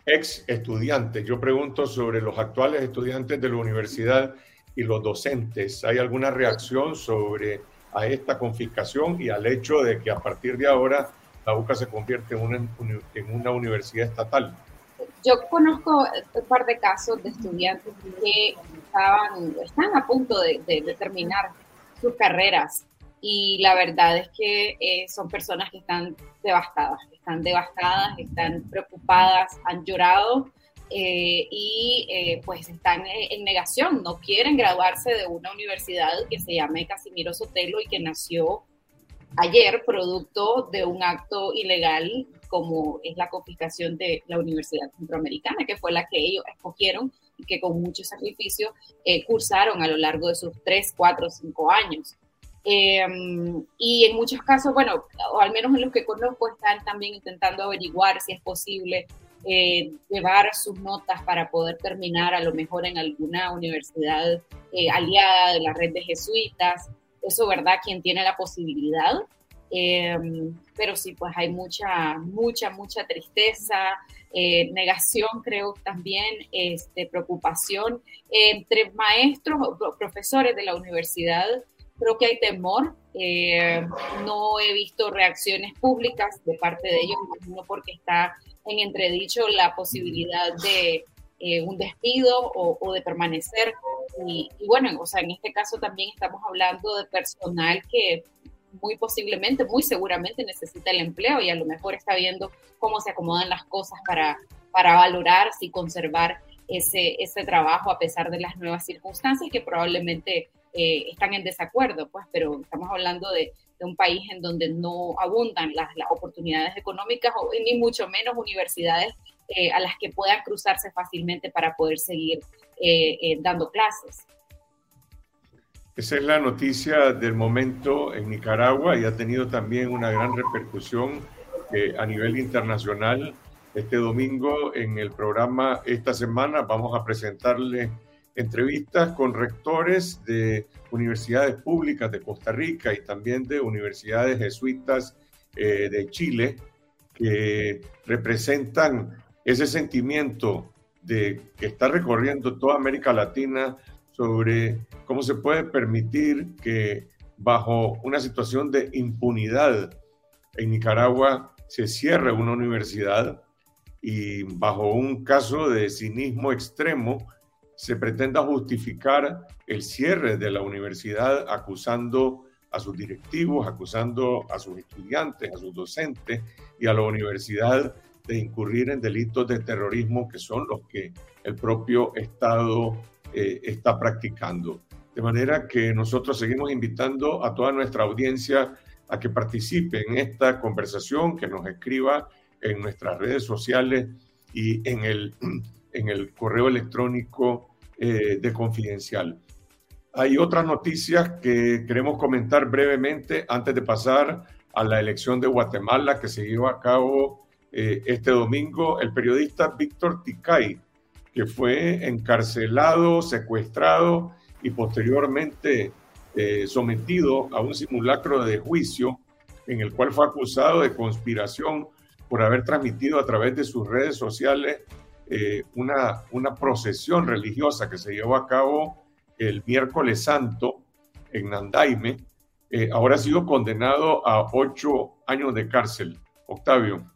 S1: ex estudiantes. Yo pregunto sobre los actuales estudiantes de la universidad y los docentes. ¿Hay alguna reacción sobre a esta confiscación y al hecho de que a partir de ahora la UCA se convierte en una, en una universidad estatal?
S2: Yo conozco un par de casos de estudiantes que estaban, están a punto de, de, terminar sus carreras y la verdad es que eh, son personas que están devastadas, están devastadas, están preocupadas, han llorado eh, y eh, pues están en negación, no quieren graduarse de una universidad que se llame Casimiro Sotelo y que nació ayer producto de un acto ilegal como es la confiscación de la Universidad Centroamericana, que fue la que ellos escogieron y que con mucho sacrificio eh, cursaron a lo largo de sus tres, cuatro, cinco años. Em, y en muchos casos, bueno, o al menos en los que conozco, están también intentando averiguar si es posible eh, llevar sus notas para poder terminar a lo mejor en alguna universidad eh, aliada de la red de jesuitas. Eso, ¿verdad? Quien tiene la posibilidad. Em, pero sí, pues hay mucha, mucha, mucha tristeza, eh, negación, creo también, este, preocupación entre maestros o profesores de la universidad. Creo que hay temor. no he visto reacciones públicas de parte de ellos, no porque está en entredicho la posibilidad de eh, un despido o, de permanecer. Y, bueno, o sea, en este caso también estamos hablando de personal que muy posiblemente, muy seguramente necesita el empleo y a lo mejor está viendo cómo se acomodan las cosas para, para valorar y conservar ese, ese trabajo a pesar de las nuevas circunstancias que probablemente eh, están en desacuerdo, pues, pero estamos hablando de, de un país en donde no abundan las, las oportunidades económicas o ni mucho menos universidades eh, a las que puedan cruzarse fácilmente para poder seguir eh, eh, dando clases.
S1: Esa es la noticia del momento en Nicaragua y ha tenido también una gran repercusión a nivel internacional. Este domingo en el programa esta semana vamos a presentarle entrevistas con rectores de universidades públicas de Costa Rica y también de universidades jesuitas eh, de Chile, que representan ese sentimiento de que está recorriendo toda América Latina sobre cómo se puede permitir que bajo una situación de impunidad en Nicaragua se cierre una universidad y bajo un caso de cinismo extremo se pretenda justificar el cierre de la universidad acusando a sus directivos, acusando a sus estudiantes, a sus docentes y a la universidad de incurrir en delitos de terrorismo que son los que el propio Estado eh, está practicando. De manera que nosotros seguimos invitando a toda nuestra audiencia a que participe en esta conversación, que nos escriba en nuestras redes sociales y en el, en el correo electrónico eh, de Confidencial. Hay otras noticias que queremos comentar brevemente antes de pasar a la elección de Guatemala que se llevó a cabo eh, este domingo. El periodista Víctor Ticay, que fue encarcelado, secuestrado y posteriormente eh, sometido a un simulacro de juicio en el cual fue acusado de conspiración por haber transmitido a través de sus redes sociales eh, una, una procesión religiosa que se llevó a cabo el miércoles santo en Nandaime, eh, ahora ha sido condenado a ocho años de cárcel. Octavio.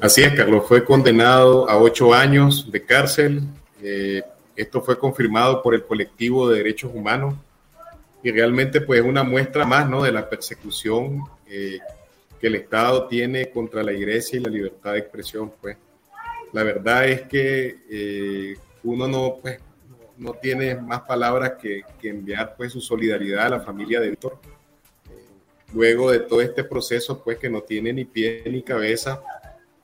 S3: Así es, Carlos, fue condenado a ocho años de cárcel. Eh, esto fue confirmado por el colectivo de derechos humanos y realmente pues una muestra más ¿no? de la persecución que el Estado tiene contra la iglesia y la libertad de expresión. Pues la verdad es que eh, uno no, pues, no tiene más palabras que, enviar pues, su solidaridad a la familia de Víctor. Eh, luego de todo este proceso, pues que no tiene ni pie ni cabeza,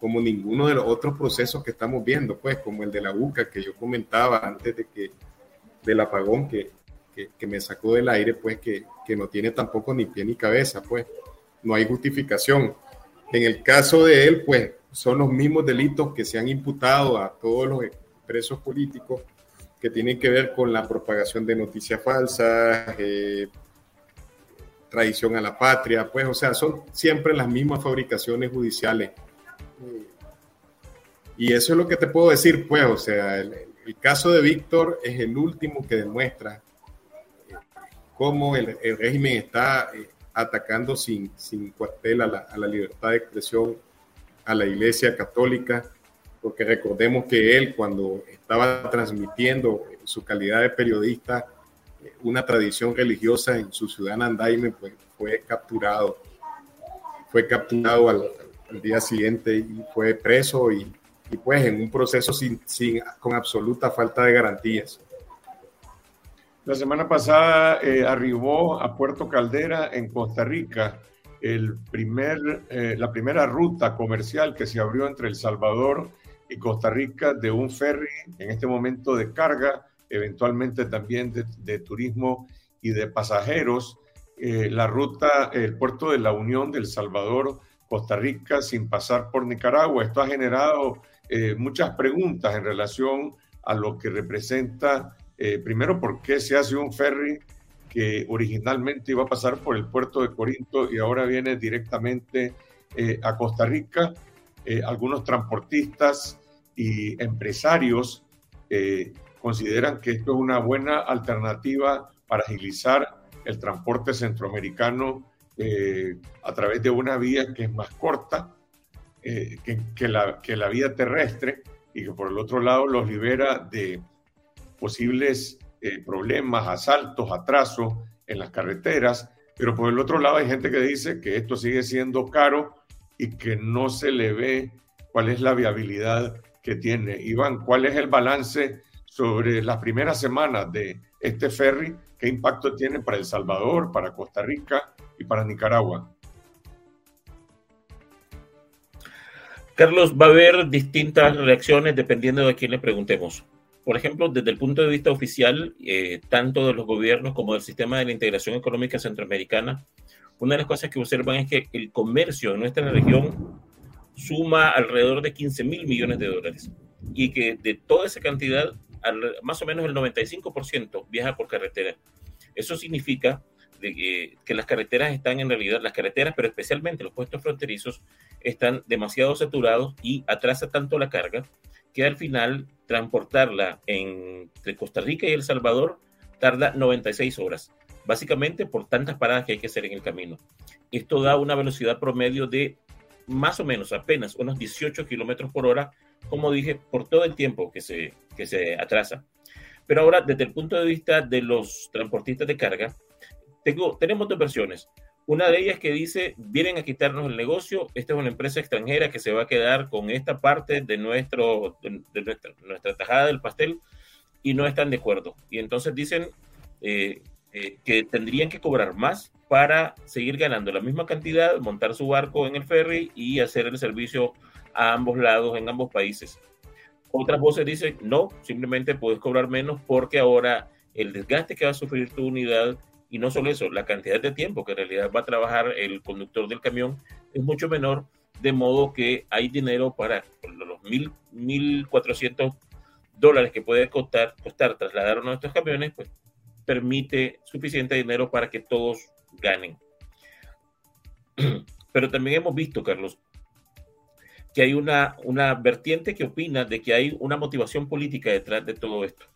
S3: como ninguno de los otros procesos que estamos viendo, pues como el de la UCA que yo comentaba antes de que del apagón que, que, me sacó del aire, pues que, que no tiene tampoco ni pie ni cabeza, pues no hay justificación. En el caso de él, pues son los mismos delitos que se han imputado a todos los presos políticos que tienen que ver con la propagación de noticias falsas, eh, traición a la patria, pues, o sea, son siempre las mismas fabricaciones judiciales. Y eso es lo que te puedo decir, pues, o sea, el, el caso de Víctor es el último que demuestra eh, cómo el, régimen está eh, atacando sin, sin cuartel a la, a la, libertad de expresión, a la Iglesia Católica, porque recordemos que él cuando estaba transmitiendo su calidad de periodista eh, una tradición religiosa en su ciudad Nandaime, pues fue capturado, fue capturado al, al día siguiente y fue preso y y pues en un proceso sin, sin, con absoluta falta de garantías.
S1: La semana pasada eh, arribó a Puerto Caldera, en Costa Rica, el primer, eh, la primera ruta comercial que se abrió entre El Salvador y Costa Rica de un ferry, en este momento de carga, eventualmente también de, de turismo y de pasajeros. Eh, la ruta, el puerto de la Unión del Salvador, Costa Rica, sin pasar por Nicaragua. Esto ha generado eh, muchas preguntas en relación a lo que representa, eh, primero, por qué se hace un ferry que originalmente iba a pasar por el puerto de Corinto y ahora viene directamente eh, a Costa Rica. algunos transportistas y empresarios consideran que esto es una buena alternativa para agilizar el transporte centroamericano a través de una vía que es más corta eh, que, la, que la vía terrestre y que por el otro lado los libera de posibles eh, problemas, asaltos, atrasos en las carreteras, pero por el otro lado hay gente que dice que esto sigue siendo caro y que no se le ve cuál es la viabilidad que tiene. Iván, ¿cuál es el balance sobre las primeras semanas de este ferry? ¿Qué impacto tiene para El Salvador, para Costa Rica y para Nicaragua?
S4: Carlos, va a haber distintas reacciones dependiendo de quién le preguntemos. Por ejemplo, desde el punto de vista oficial, eh, tanto de los gobiernos como del sistema de la integración económica centroamericana, una de las cosas que observan es que el comercio en nuestra región suma alrededor de 15 mil millones de dólares y que de toda esa cantidad, más o menos el 95% viaja por carretera. Eso significa de que, las carreteras están en realidad, las carreteras, pero especialmente los puestos fronterizos, están demasiado saturados y atrasa tanto la carga que al final transportarla entre Costa Rica y El Salvador tarda 96 horas, básicamente por tantas paradas que hay que hacer en el camino. Esto da una velocidad promedio de más o menos apenas unos 18 kilómetros por hora, como dije, por todo el tiempo que se, que se atrasa. Pero ahora, desde el punto de vista de los transportistas de carga, tenemos dos versiones. Una de ellas que dice, vienen a quitarnos el negocio, esta es una empresa extranjera que se va a quedar con esta parte de, nuestro, de, nuestra, nuestra, tajada del pastel y no están de acuerdo. Y entonces dicen eh, eh, que tendrían que cobrar más para seguir ganando la misma cantidad, montar su barco en el ferry y hacer el servicio a ambos lados, en ambos países. Otras voces dicen, no, simplemente puedes cobrar menos porque ahora el desgaste que va a sufrir tu unidad y no solo eso, la cantidad de tiempo que en realidad va a trabajar el conductor del camión es mucho menor, de modo que hay dinero para los mil, 1.400 dólares que puede costar, costar trasladar uno de estos camiones, pues permite suficiente dinero para que todos ganen. Pero también hemos visto, Carlos, que hay una, una vertiente que opina de que hay una motivación política detrás de todo esto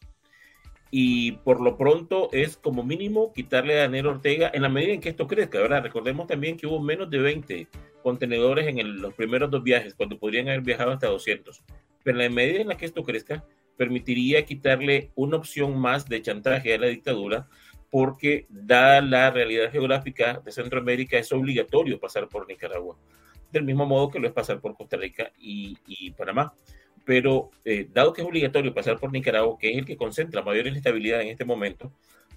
S4: y por lo pronto es como mínimo quitarle a Daniel Ortega en la medida en que esto crezca. ¿verdad? Recordemos también que hubo menos de 20 contenedores en los primeros dos viajes, cuando podrían haber viajado hasta 200. Pero en la medida en la que esto crezca, permitiría quitarle una opción más de chantaje a la dictadura, porque dada la realidad geográfica de Centroamérica, es obligatorio pasar por Nicaragua, del mismo modo que lo es pasar por Costa Rica y Panamá pero eh, dado que es obligatorio pasar por Nicaragua, que es el que concentra mayor inestabilidad en este momento,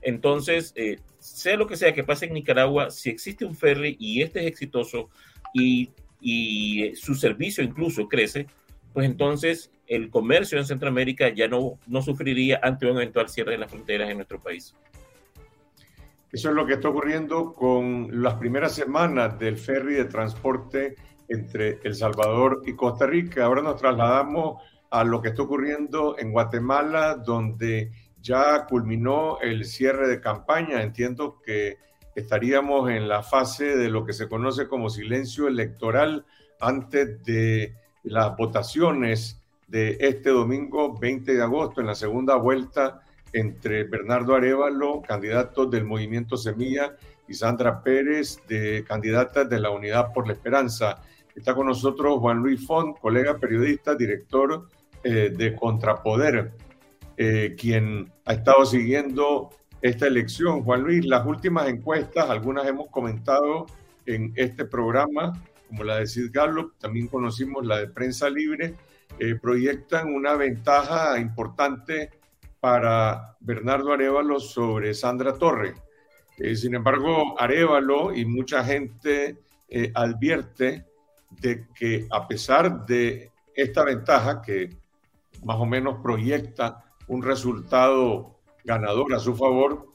S4: entonces, eh, sea lo que sea que pase en Nicaragua, si existe un ferry y este es exitoso y, y eh, su servicio incluso crece, pues entonces el comercio en Centroamérica ya no, no sufriría ante un eventual cierre de las fronteras en nuestro país.
S1: Eso es lo que está ocurriendo con las primeras semanas del ferry de transporte entre El Salvador y Costa Rica. Ahora nos trasladamos a lo que está ocurriendo en Guatemala, donde ya culminó el cierre de campaña. Entiendo que estaríamos en la fase de lo que se conoce como silencio electoral antes de las votaciones de este domingo 20 de agosto en la segunda vuelta entre Bernardo Arevalo, candidato del Movimiento Semilla, y Sandra Pérez, de candidata de la Unidad por la Esperanza. Está con nosotros Juan Luis Font, colega periodista, director eh, de Contrapoder, eh, quien ha estado siguiendo esta elección. Juan Luis, las últimas encuestas, algunas hemos comentado en este programa, como la de Sid Gallup, también conocimos la de Prensa Libre, eh, proyectan una ventaja importante para Bernardo Arevalo sobre Sandra Torre. Eh, sin embargo, Arevalo y mucha gente eh, advierte de que a pesar de esta ventaja que más o menos proyecta un resultado ganador a su favor,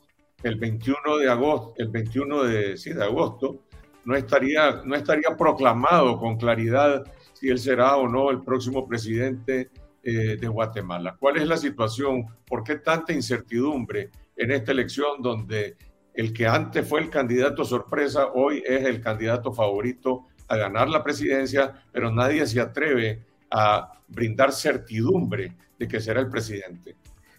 S1: el 21 de agosto, el 21 de, sí, de agosto, no estaría, no estaría proclamado con claridad si él será o no el próximo presidente eh, de Guatemala. ¿Cuál es la situación? ¿Por qué tanta incertidumbre en esta elección donde el que antes fue el candidato sorpresa hoy es el candidato favorito a ganar la presidencia, pero nadie se atreve a brindar certidumbre de que será el presidente?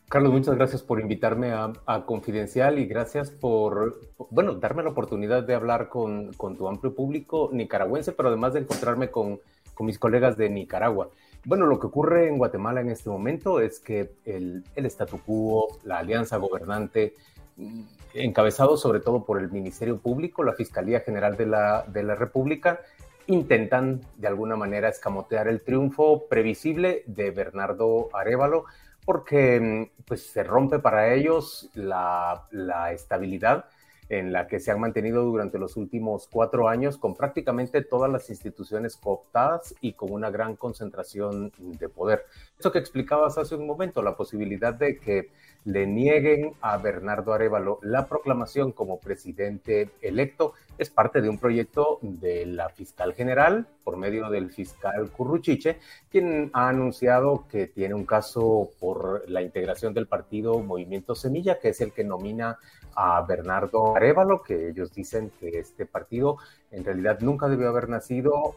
S5: Carlos, muchas gracias por invitarme a, Confidencial y gracias por, bueno, darme la oportunidad de hablar con, tu amplio público nicaragüense, pero además de encontrarme con, mis colegas de Nicaragua. Bueno, lo que ocurre en Guatemala en este momento es que el, el statu quo, la alianza gobernante, mm, encabezado sobre todo por el Ministerio Público, la Fiscalía General de la, de la República, intentan de alguna manera escamotear el triunfo previsible de Bernardo Arevalo porque mm, pues, se rompe para ellos la, la estabilidad en la que se han mantenido durante los últimos cuatro años con prácticamente todas las instituciones cooptadas y con una gran concentración de poder. Eso que explicabas hace un momento, la posibilidad de que le nieguen a Bernardo Arevalo la proclamación como presidente electo. Es parte de un proyecto de la fiscal general por medio del fiscal Curruchiche, quien ha anunciado que tiene un caso por la integración del partido Movimiento Semilla, que es el que nomina a Bernardo Arevalo, que ellos dicen que este partido en realidad nunca debió haber nacido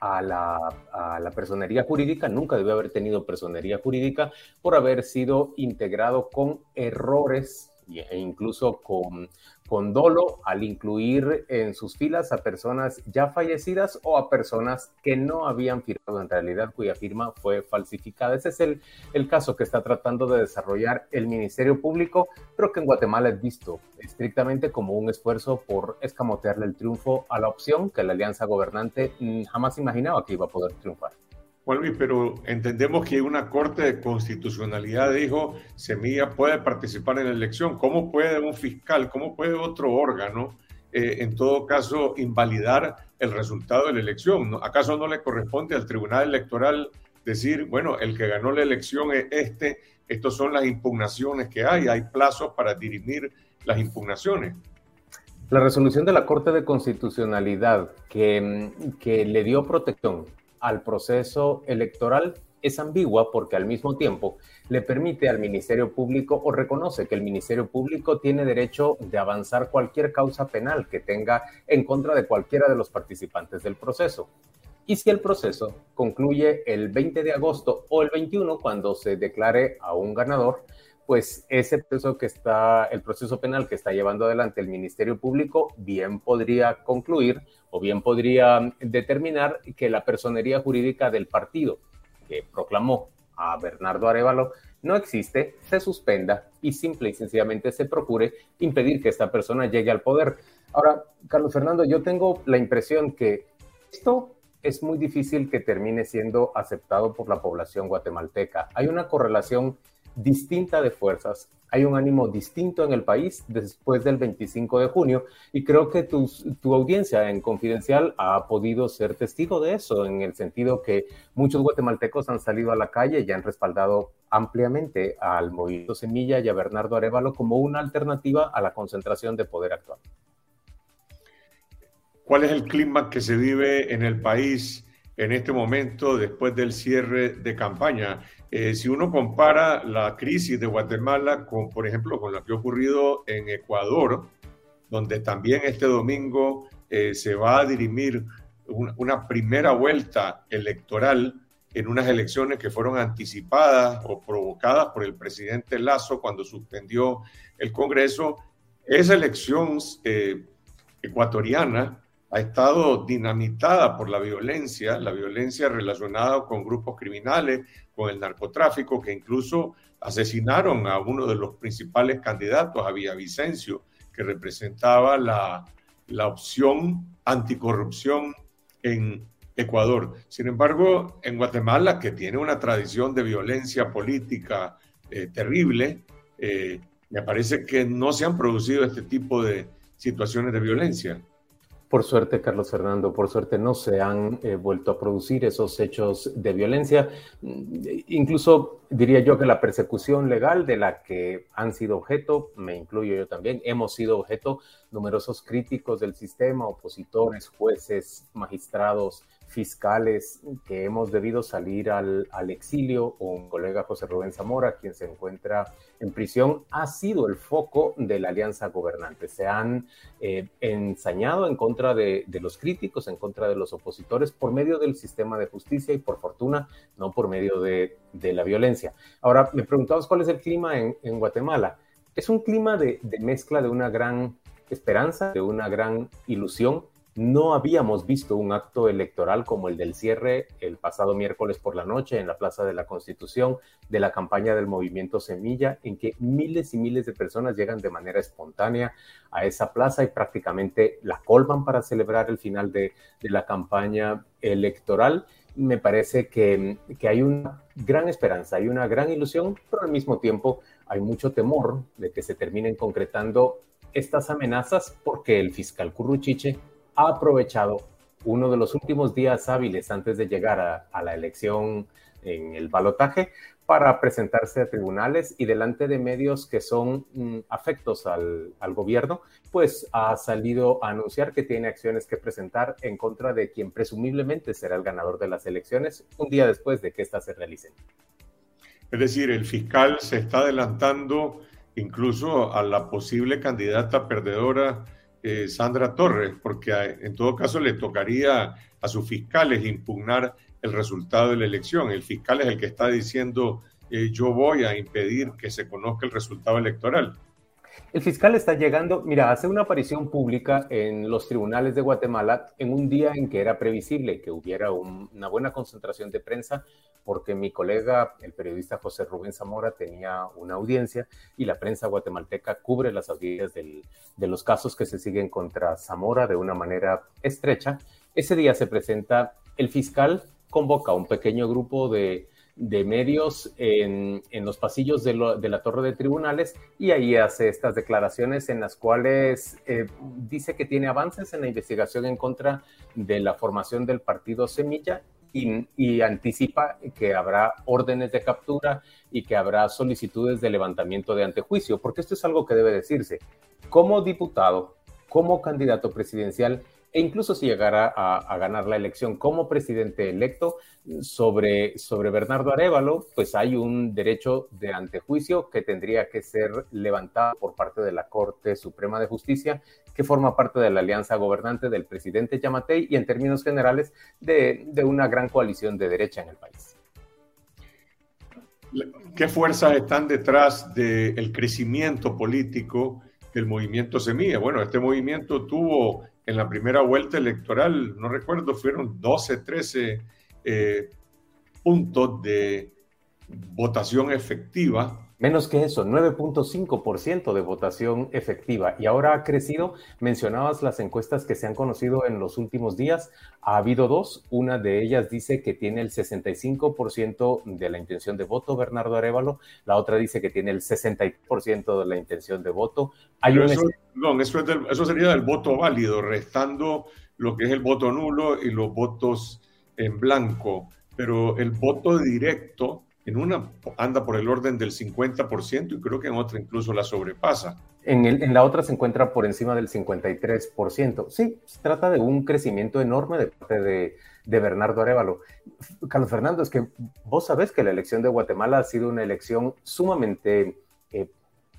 S5: a, la, personería jurídica, nunca debió haber tenido personería jurídica por haber sido integrado con errores e incluso con con dolo al incluir en sus filas a personas ya fallecidas o a personas que no habían firmado en realidad, cuya firma fue falsificada. Ese es el, el caso que está tratando de desarrollar el Ministerio Público, pero que en Guatemala es visto estrictamente como un esfuerzo por escamotearle el triunfo a la opción que la alianza gobernante mm, jamás imaginaba que iba a poder triunfar.
S1: Pero entendemos que una Corte de Constitucionalidad dijo, Semilla puede participar en la elección. ¿Cómo puede un fiscal, cómo puede otro órgano, eh, en todo caso, invalidar el resultado de la elección? ¿Acaso no le corresponde al Tribunal Electoral decir, bueno, el que ganó la elección es este, estas son las impugnaciones que hay, hay plazos para dirimir las impugnaciones?
S5: La resolución de la Corte de Constitucionalidad que, que le dio protección al proceso electoral es ambigua porque al mismo tiempo le permite al Ministerio Público o reconoce que el Ministerio Público tiene derecho de avanzar cualquier causa penal que tenga en contra de cualquiera de los participantes del proceso. Y si el proceso concluye el 20 de agosto o el 21 cuando se declare a un ganador, pues ese proceso que está, el proceso penal que está llevando adelante el Ministerio Público, bien podría concluir o bien podría determinar que la personería jurídica del partido que proclamó a Bernardo Arevalo no existe, se suspenda y simple y sencillamente se procure impedir que esta persona llegue al poder. Ahora, Carlos Fernando, yo tengo la impresión que esto es muy difícil que termine siendo aceptado por la población guatemalteca. Hay una correlación distinta de fuerzas, hay un ánimo distinto en el país después del 25 de junio y creo que tu, tu, audiencia en Confidencial ha podido ser testigo de eso, en el sentido que muchos guatemaltecos han salido a la calle y han respaldado ampliamente al movimiento Semilla y a Bernardo Arevalo como una alternativa a la concentración de poder actual.
S1: ¿Cuál es el clima que se vive en el país en este momento después del cierre de campaña? Eh, si uno compara la crisis de Guatemala con, por ejemplo, con lo que ha ocurrido en Ecuador, donde también este domingo eh, se va a dirimir una, primera vuelta electoral en unas elecciones que fueron anticipadas o provocadas por el presidente Lazo cuando suspendió el Congreso. Esa elección eh, ecuatoriana ha estado dinamitada por la violencia, la violencia relacionada con grupos criminales, con el narcotráfico, que incluso asesinaron a uno de los principales candidatos, a Villavicencio, que representaba la, la opción anticorrupción en Ecuador. Sin embargo, en Guatemala, que tiene una tradición de violencia política eh, terrible, eh, me parece que no se han producido este tipo de situaciones de violencia.
S5: Por suerte, Carlos Fernando, por suerte no se han eh, vuelto a producir esos hechos de violencia. Mm, incluso diría yo que la persecución legal de la que han sido objeto, me incluyo yo también, hemos sido objeto numerosos críticos del sistema, opositores, jueces, magistrados, fiscales que hemos debido salir al, exilio, o un colega José Rubén Zamora, quien se encuentra en prisión, ha sido el foco de la alianza gobernante. Se han eh, ensañado en contra de, los críticos, en contra de los opositores, por medio del sistema de justicia y por fortuna, no por medio de, la violencia. Ahora, me preguntabas cuál es el clima en, Guatemala. Es un clima de mezcla de una gran esperanza, de una gran ilusión no habíamos visto un acto electoral como el del cierre el pasado miércoles por la noche en la Plaza de la Constitución de la campaña del movimiento Semilla, en que miles y miles de personas llegan de manera espontánea a esa plaza y prácticamente la colman para celebrar el final de, la campaña electoral. Me parece que, que hay una gran esperanza, hay una gran ilusión, pero al mismo tiempo hay mucho temor de que se terminen concretando estas amenazas porque el fiscal Curruchiche ha aprovechado uno de los últimos días hábiles antes de llegar a, la elección en el balotaje para presentarse a tribunales y delante de medios que son mm, afectos al, gobierno, pues ha salido a anunciar que tiene acciones que presentar en contra de quien presumiblemente será el ganador de las elecciones un día después de que éstas se realicen.
S1: Es decir, el fiscal se está adelantando incluso a la posible candidata perdedora eh, Sandra Torres, porque en todo caso le tocaría a sus fiscales impugnar el resultado de la elección. El fiscal es el que está diciendo eh, yo voy a impedir que se conozca el resultado electoral.
S5: El fiscal está llegando, mira, hace una aparición pública en los tribunales de Guatemala en un día en que era previsible que hubiera una buena concentración de prensa, porque mi colega, el periodista José Rubén Zamora, tenía una audiencia y la prensa guatemalteca cubre las audiencias de los casos que se siguen contra Zamora de una manera estrecha. Ese día se presenta el fiscal, convoca a un pequeño grupo de de medios en, los pasillos de, la torre de tribunales y ahí hace estas declaraciones en las cuales eh, dice que tiene avances en la investigación en contra de la formación del partido Semilla y, y, anticipa que habrá órdenes de captura y que habrá solicitudes de levantamiento de antejuicio, porque esto es algo que debe decirse. Como diputado, como candidato presidencial, e incluso si llegara a, ganar la elección como presidente electo sobre, sobre Bernardo Arevalo, pues hay un derecho de antejuicio que tendría que ser levantado por parte de la Corte Suprema de Justicia, que forma parte de la alianza gobernante del presidente Yamatei y en términos generales de, de una gran coalición de derecha en el país.
S1: ¿Qué fuerzas están detrás del crecimiento político del movimiento Semilla? Bueno, este movimiento tuvo en la primera vuelta electoral, no recuerdo, fueron 12, 13 eh, puntos de votación efectiva
S5: Menos que eso, 9.5% de votación efectiva. Y ahora ha crecido. Mencionabas las encuestas que se han conocido en los últimos días. Ha habido dos. Una de ellas dice que tiene el 65% de la intención de voto Bernardo Arevalo. La otra dice que tiene el 60% de la intención de voto.
S1: Hay eso, eso sería el voto válido, restando lo que es el voto nulo y los votos en blanco. Pero el voto directo en una anda por el orden del 50% y creo que en otra incluso la sobrepasa.
S5: En, el, en la otra se encuentra por encima del 53%. Sí, se trata de un crecimiento enorme de parte de, Bernardo Arevalo. Carlos Fernando, es que vos sabés que la elección de Guatemala ha sido una elección sumamente eh,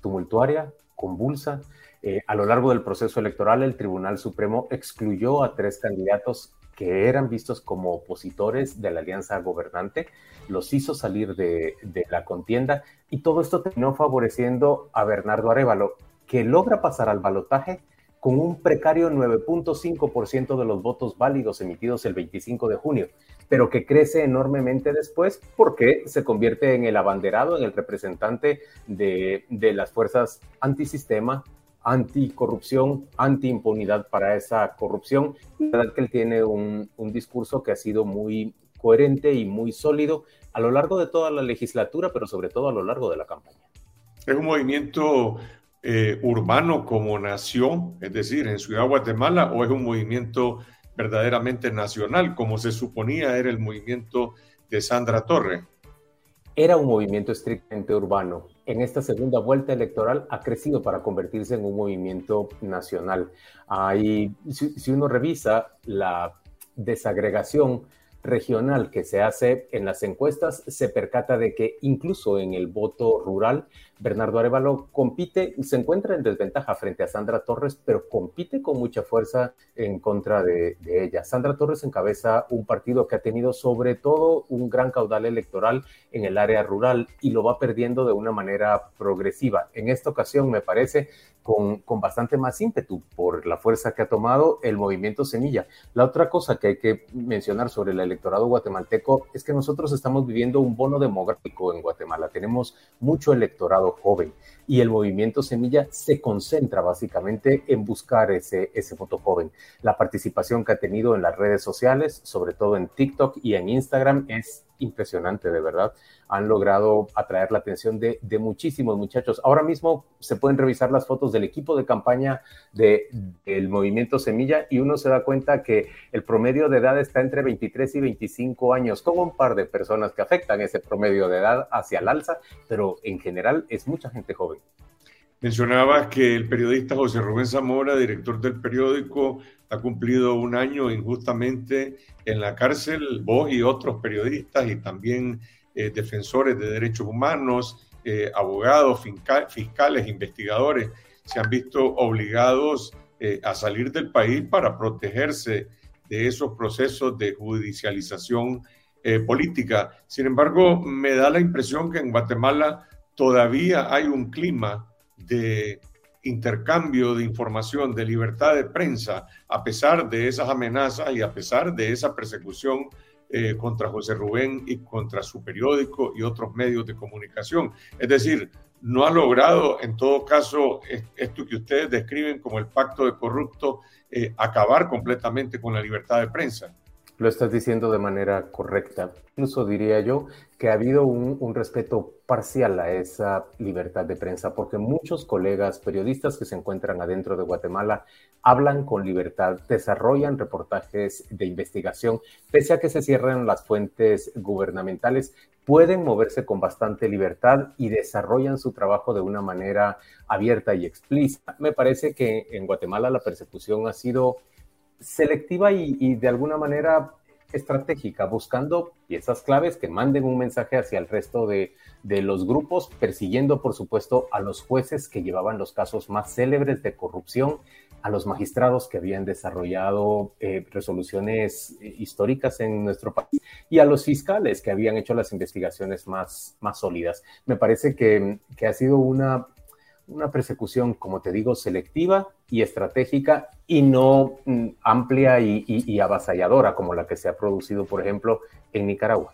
S5: tumultuaria, convulsa. Eh, a lo largo del proceso electoral, el Tribunal Supremo excluyó a tres candidatos que eran vistos como opositores de la alianza gobernante, los hizo salir de, la contienda y todo esto terminó favoreciendo a Bernardo Arevalo, que logra pasar al balotaje con un precario 9.5% de los votos válidos emitidos el 25 de junio, pero que crece enormemente después porque se convierte en el abanderado, en el representante de, de las fuerzas antisistema, anticorrupción, antiimpunidad para esa corrupción. La verdad que él tiene un, un discurso que ha sido muy coherente y muy sólido a lo largo de toda la legislatura, pero sobre todo a lo largo de la campaña.
S1: Es un movimiento eh, urbano como nación, es decir, en Ciudad Guatemala, o es un movimiento verdaderamente nacional, como se suponía era el movimiento de Sandra Torre?
S5: Era un movimiento estrictamente urbano. En esta segunda vuelta electoral ha crecido para convertirse en un movimiento nacional. Hay, si, si uno revisa la desagregación regional que se hace en las encuestas, se percata de que incluso en el voto rural Bernardo Arevalo compite, se encuentra en desventaja frente a Sandra Torres, pero compite con mucha fuerza en contra de, de, ella. Sandra Torres encabeza un partido que ha tenido sobre todo un gran caudal electoral en el área rural y lo va perdiendo de una manera progresiva. En esta ocasión, me parece, con, con, bastante más ímpetu por la fuerza que ha tomado el movimiento Semilla. La otra cosa que hay que mencionar sobre el electorado guatemalteco es que nosotros estamos viviendo un bono demográfico en Guatemala. Tenemos mucho electorado joven y el movimiento Semilla se concentra básicamente en buscar ese, ese joven. La participación que ha tenido en las redes sociales, sobre todo en TikTok y en Instagram, es impresionante, de verdad. Han logrado atraer la atención de, de, muchísimos muchachos. Ahora mismo se pueden revisar las fotos del equipo de campaña de, del movimiento Semilla y uno se da cuenta que el promedio de edad está entre 23 y 25 años, con un par de personas que afectan ese promedio de edad hacia el alza, pero en general es mucha gente joven.
S1: Mencionabas que el periodista José Rubén Zamora, director del periódico, ha cumplido un año injustamente en la cárcel, vos y otros periodistas y también eh, defensores de derechos humanos, eh, abogados, fiscales, investigadores, se han visto obligados eh, a salir del país para protegerse de esos procesos de judicialización política. Sin embargo, me da la impresión que en Guatemala todavía hay un clima de intercambio de información, de libertad de prensa, a pesar de esas amenazas y a pesar de esa persecución eh, contra José Rubén y contra su periódico y otros medios de comunicación. Es decir, no ha logrado, en todo caso, esto que ustedes describen como el pacto de corrupto, eh, acabar completamente con la libertad de prensa.
S5: Lo estás diciendo de manera correcta. Incluso diría yo que ha habido un, respeto parcial a esa libertad de prensa, porque muchos colegas periodistas que se encuentran adentro de Guatemala hablan con libertad, desarrollan reportajes de investigación, pese a que se cierran las fuentes gubernamentales, pueden moverse con bastante libertad y desarrollan su trabajo de una manera abierta y explícita. Me parece que en Guatemala la persecución ha sido selectiva y, de alguna manera estratégica, buscando piezas claves que manden un mensaje hacia el resto de, de, los grupos, persiguiendo, por supuesto, a los jueces que llevaban los casos más célebres de corrupción, a los magistrados que habían desarrollado eh, resoluciones históricas en nuestro país y a los fiscales que habían hecho las investigaciones más, más sólidas. Me parece que, que ha sido una una persecución, como te digo, selectiva y estratégica y no mm, amplia y, avasalladora como la que se ha producido, por ejemplo, en Nicaragua.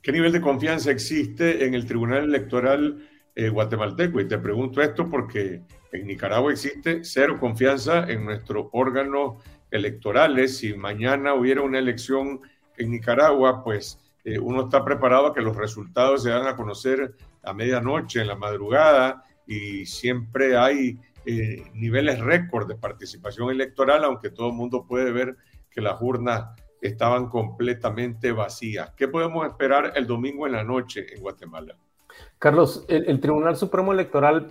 S1: ¿Qué nivel de confianza existe en el Tribunal Electoral eh, guatemalteco? Y te pregunto esto porque en Nicaragua existe cero confianza en nuestros órganos electorales. Si mañana hubiera una elección en Nicaragua, pues eh, uno está preparado a que los resultados se van a conocer a medianoche, en la madrugada, y siempre hay eh, niveles récord de participación electoral, aunque todo el mundo puede ver que las urnas estaban completamente vacías. ¿Qué podemos esperar el domingo en la noche en Guatemala?
S5: Carlos, el, el Tribunal Supremo Electoral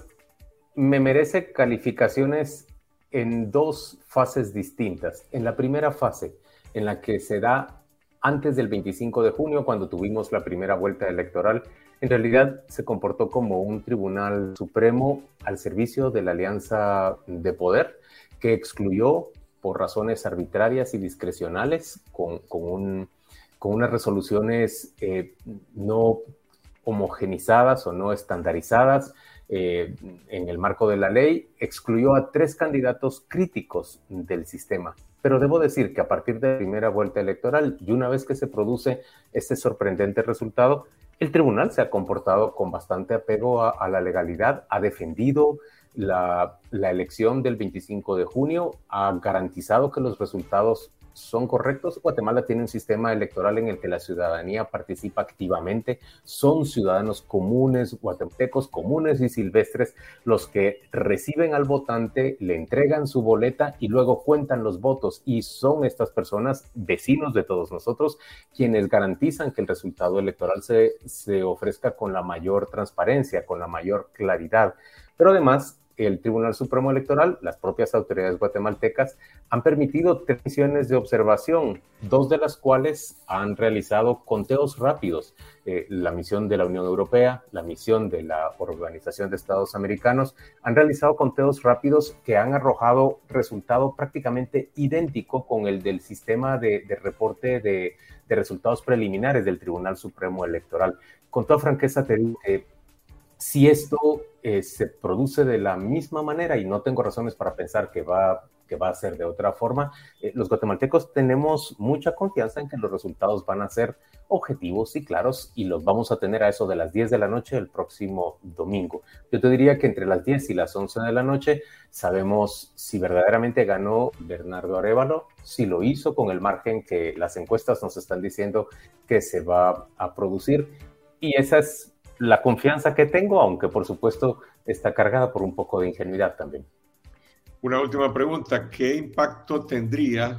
S5: me merece calificaciones en dos fases distintas. En la primera fase, en la que se da antes del 25 de junio, cuando tuvimos la primera vuelta electoral, en realidad se comportó como un tribunal supremo al servicio de la alianza de poder que excluyó por razones arbitrarias y discrecionales, con, con, con unas resoluciones eh, no homogenizadas o no estandarizadas eh, en el marco de la ley, excluyó a tres candidatos críticos del sistema. Pero debo decir que a partir de la primera vuelta electoral y una vez que se produce este sorprendente resultado, el tribunal se ha comportado con bastante apego a, la legalidad, ha defendido la, elección del 25 de junio, ha garantizado que los resultados son correctos. Guatemala tiene un sistema electoral en el que la ciudadanía participa activamente. Son ciudadanos comunes, guatemaltecos comunes y silvestres los que reciben al votante, le entregan su boleta y luego cuentan los votos. Y son estas personas, vecinos de todos nosotros, quienes garantizan que el resultado electoral se, se ofrezca con la mayor transparencia, con la mayor claridad. Pero además, el Tribunal Supremo Electoral, las propias autoridades guatemaltecas, han permitido tres misiones de observación, dos de las cuales han realizado conteos rápidos. Eh, la misión de la Unión Europea, la misión de la Organización de Estados Americanos, han realizado conteos rápidos que han arrojado resultado prácticamente idéntico con el del sistema de, reporte de, resultados preliminares del Tribunal Supremo Electoral. Con toda franqueza te digo que si esto eh, se produce de la misma manera y no tengo razones para pensar que va, que va a ser de otra forma, eh, los guatemaltecos tenemos mucha confianza en que los resultados van a ser objetivos y claros y los vamos a tener a eso de las 10 de la noche el próximo domingo. Yo te diría que entre las 10 y las 11 de la noche sabemos si verdaderamente ganó Bernardo Arevalo, si lo hizo con el margen que las encuestas nos están diciendo que se va a producir. Y esa es la confianza que tengo, aunque por supuesto está cargada por un poco de ingenuidad también.
S1: Una última pregunta, ¿qué impacto tendría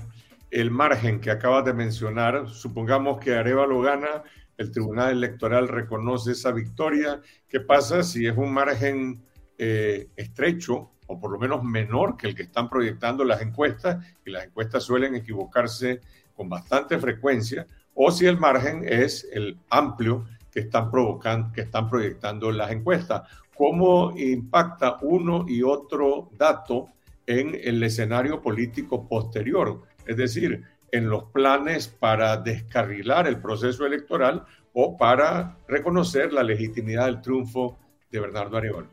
S1: el margen que acabas de mencionar? Supongamos que Arevalo gana, el Tribunal Electoral reconoce esa victoria. ¿Qué pasa si es un margen eh, estrecho o por lo menos menor que el que están proyectando las encuestas? Y las encuestas suelen equivocarse con bastante frecuencia. O si el margen es el amplio que están provocando, que están proyectando las encuestas. ¿Cómo impacta uno y otro dato en el escenario político posterior? Es decir, en los planes para descarrilar el proceso electoral o para reconocer la legitimidad del triunfo de Bernardo Arevalo.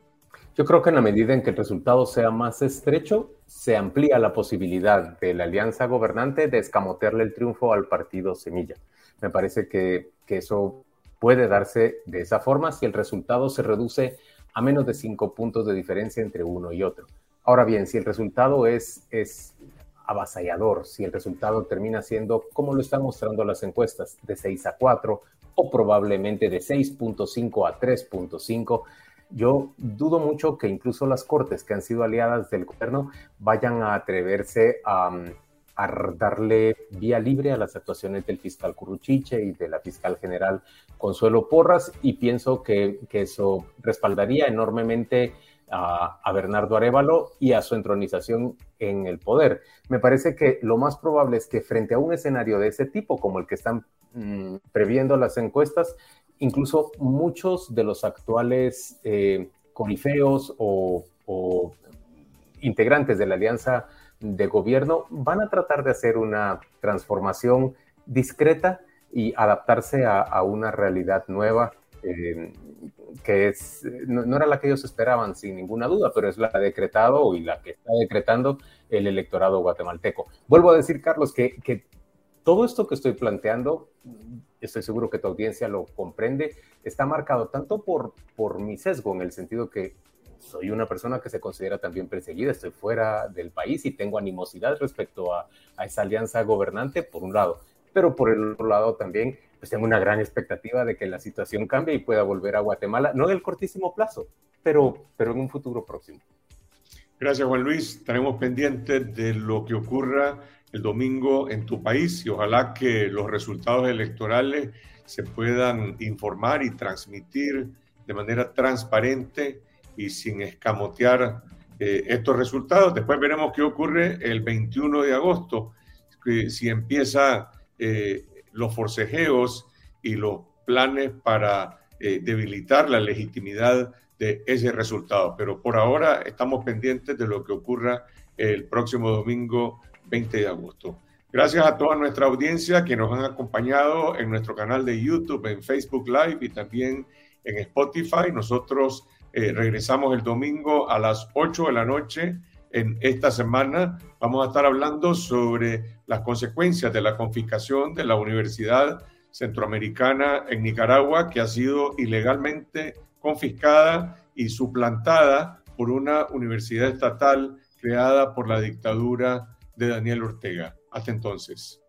S5: Yo creo que en la medida en que el resultado sea más estrecho, se amplía la posibilidad de la alianza gobernante de escamotearle el triunfo al partido Semilla. Me parece que, que eso puede darse de esa forma si el resultado se reduce a menos de cinco puntos de diferencia entre uno y otro. Ahora bien, si el resultado es, es avasallador, si el resultado termina siendo, como lo están mostrando las encuestas, de 6 a 4 o probablemente de 6.5 a 3.5, yo dudo mucho que incluso las cortes que han sido aliadas del gobierno vayan a atreverse a, a darle vía libre a las actuaciones del fiscal Curruchiche y de la fiscal general Consuelo Porras y pienso que, eso respaldaría enormemente a, Bernardo Arevalo y a su entronización en el poder. Me parece que lo más probable es que frente a un escenario de ese tipo, como el que están mm, previendo las encuestas, incluso muchos de los actuales eh, corifeos o, o integrantes de la alianza de gobierno van a tratar de hacer una transformación discreta y adaptarse a, una realidad nueva eh, que es, no, era la que ellos esperaban sin ninguna duda, pero es la decretado y la que está decretando el electorado guatemalteco. Vuelvo a decir, Carlos, que, que todo esto que estoy planteando, estoy seguro que tu audiencia lo comprende, está marcado tanto por, por mi sesgo, en el sentido que soy una persona que se considera también perseguida, estoy fuera del país y tengo animosidad respecto a, esa alianza gobernante, por un lado, pero por el otro lado también, pues tengo una gran expectativa de que la situación cambie y pueda volver a Guatemala, no en el cortísimo plazo, pero, pero en un futuro próximo.
S1: Gracias, Juan Luis. Estaremos pendientes de lo que ocurra el domingo en tu país y ojalá que los resultados electorales se puedan informar y transmitir de manera transparente y sin escamotear eh, estos resultados. Después veremos qué ocurre el 21 de agosto, si empieza eh, los forcejeos y los planes para eh, debilitar la legitimidad de ese resultado. Pero por ahora estamos pendientes de lo que ocurra el próximo domingo 20 de agosto. Gracias a toda nuestra audiencia que nos han acompañado en nuestro canal de YouTube, en Facebook Live y también en Spotify. Nosotros eh, regresamos el domingo a las 8 de la noche en esta semana. Vamos a estar hablando sobre las consecuencias de la confiscación de la Universidad Centroamericana en Nicaragua, que ha sido ilegalmente confiscada y suplantada por una universidad estatal creada por la dictadura de Daniel Ortega. Hasta entonces.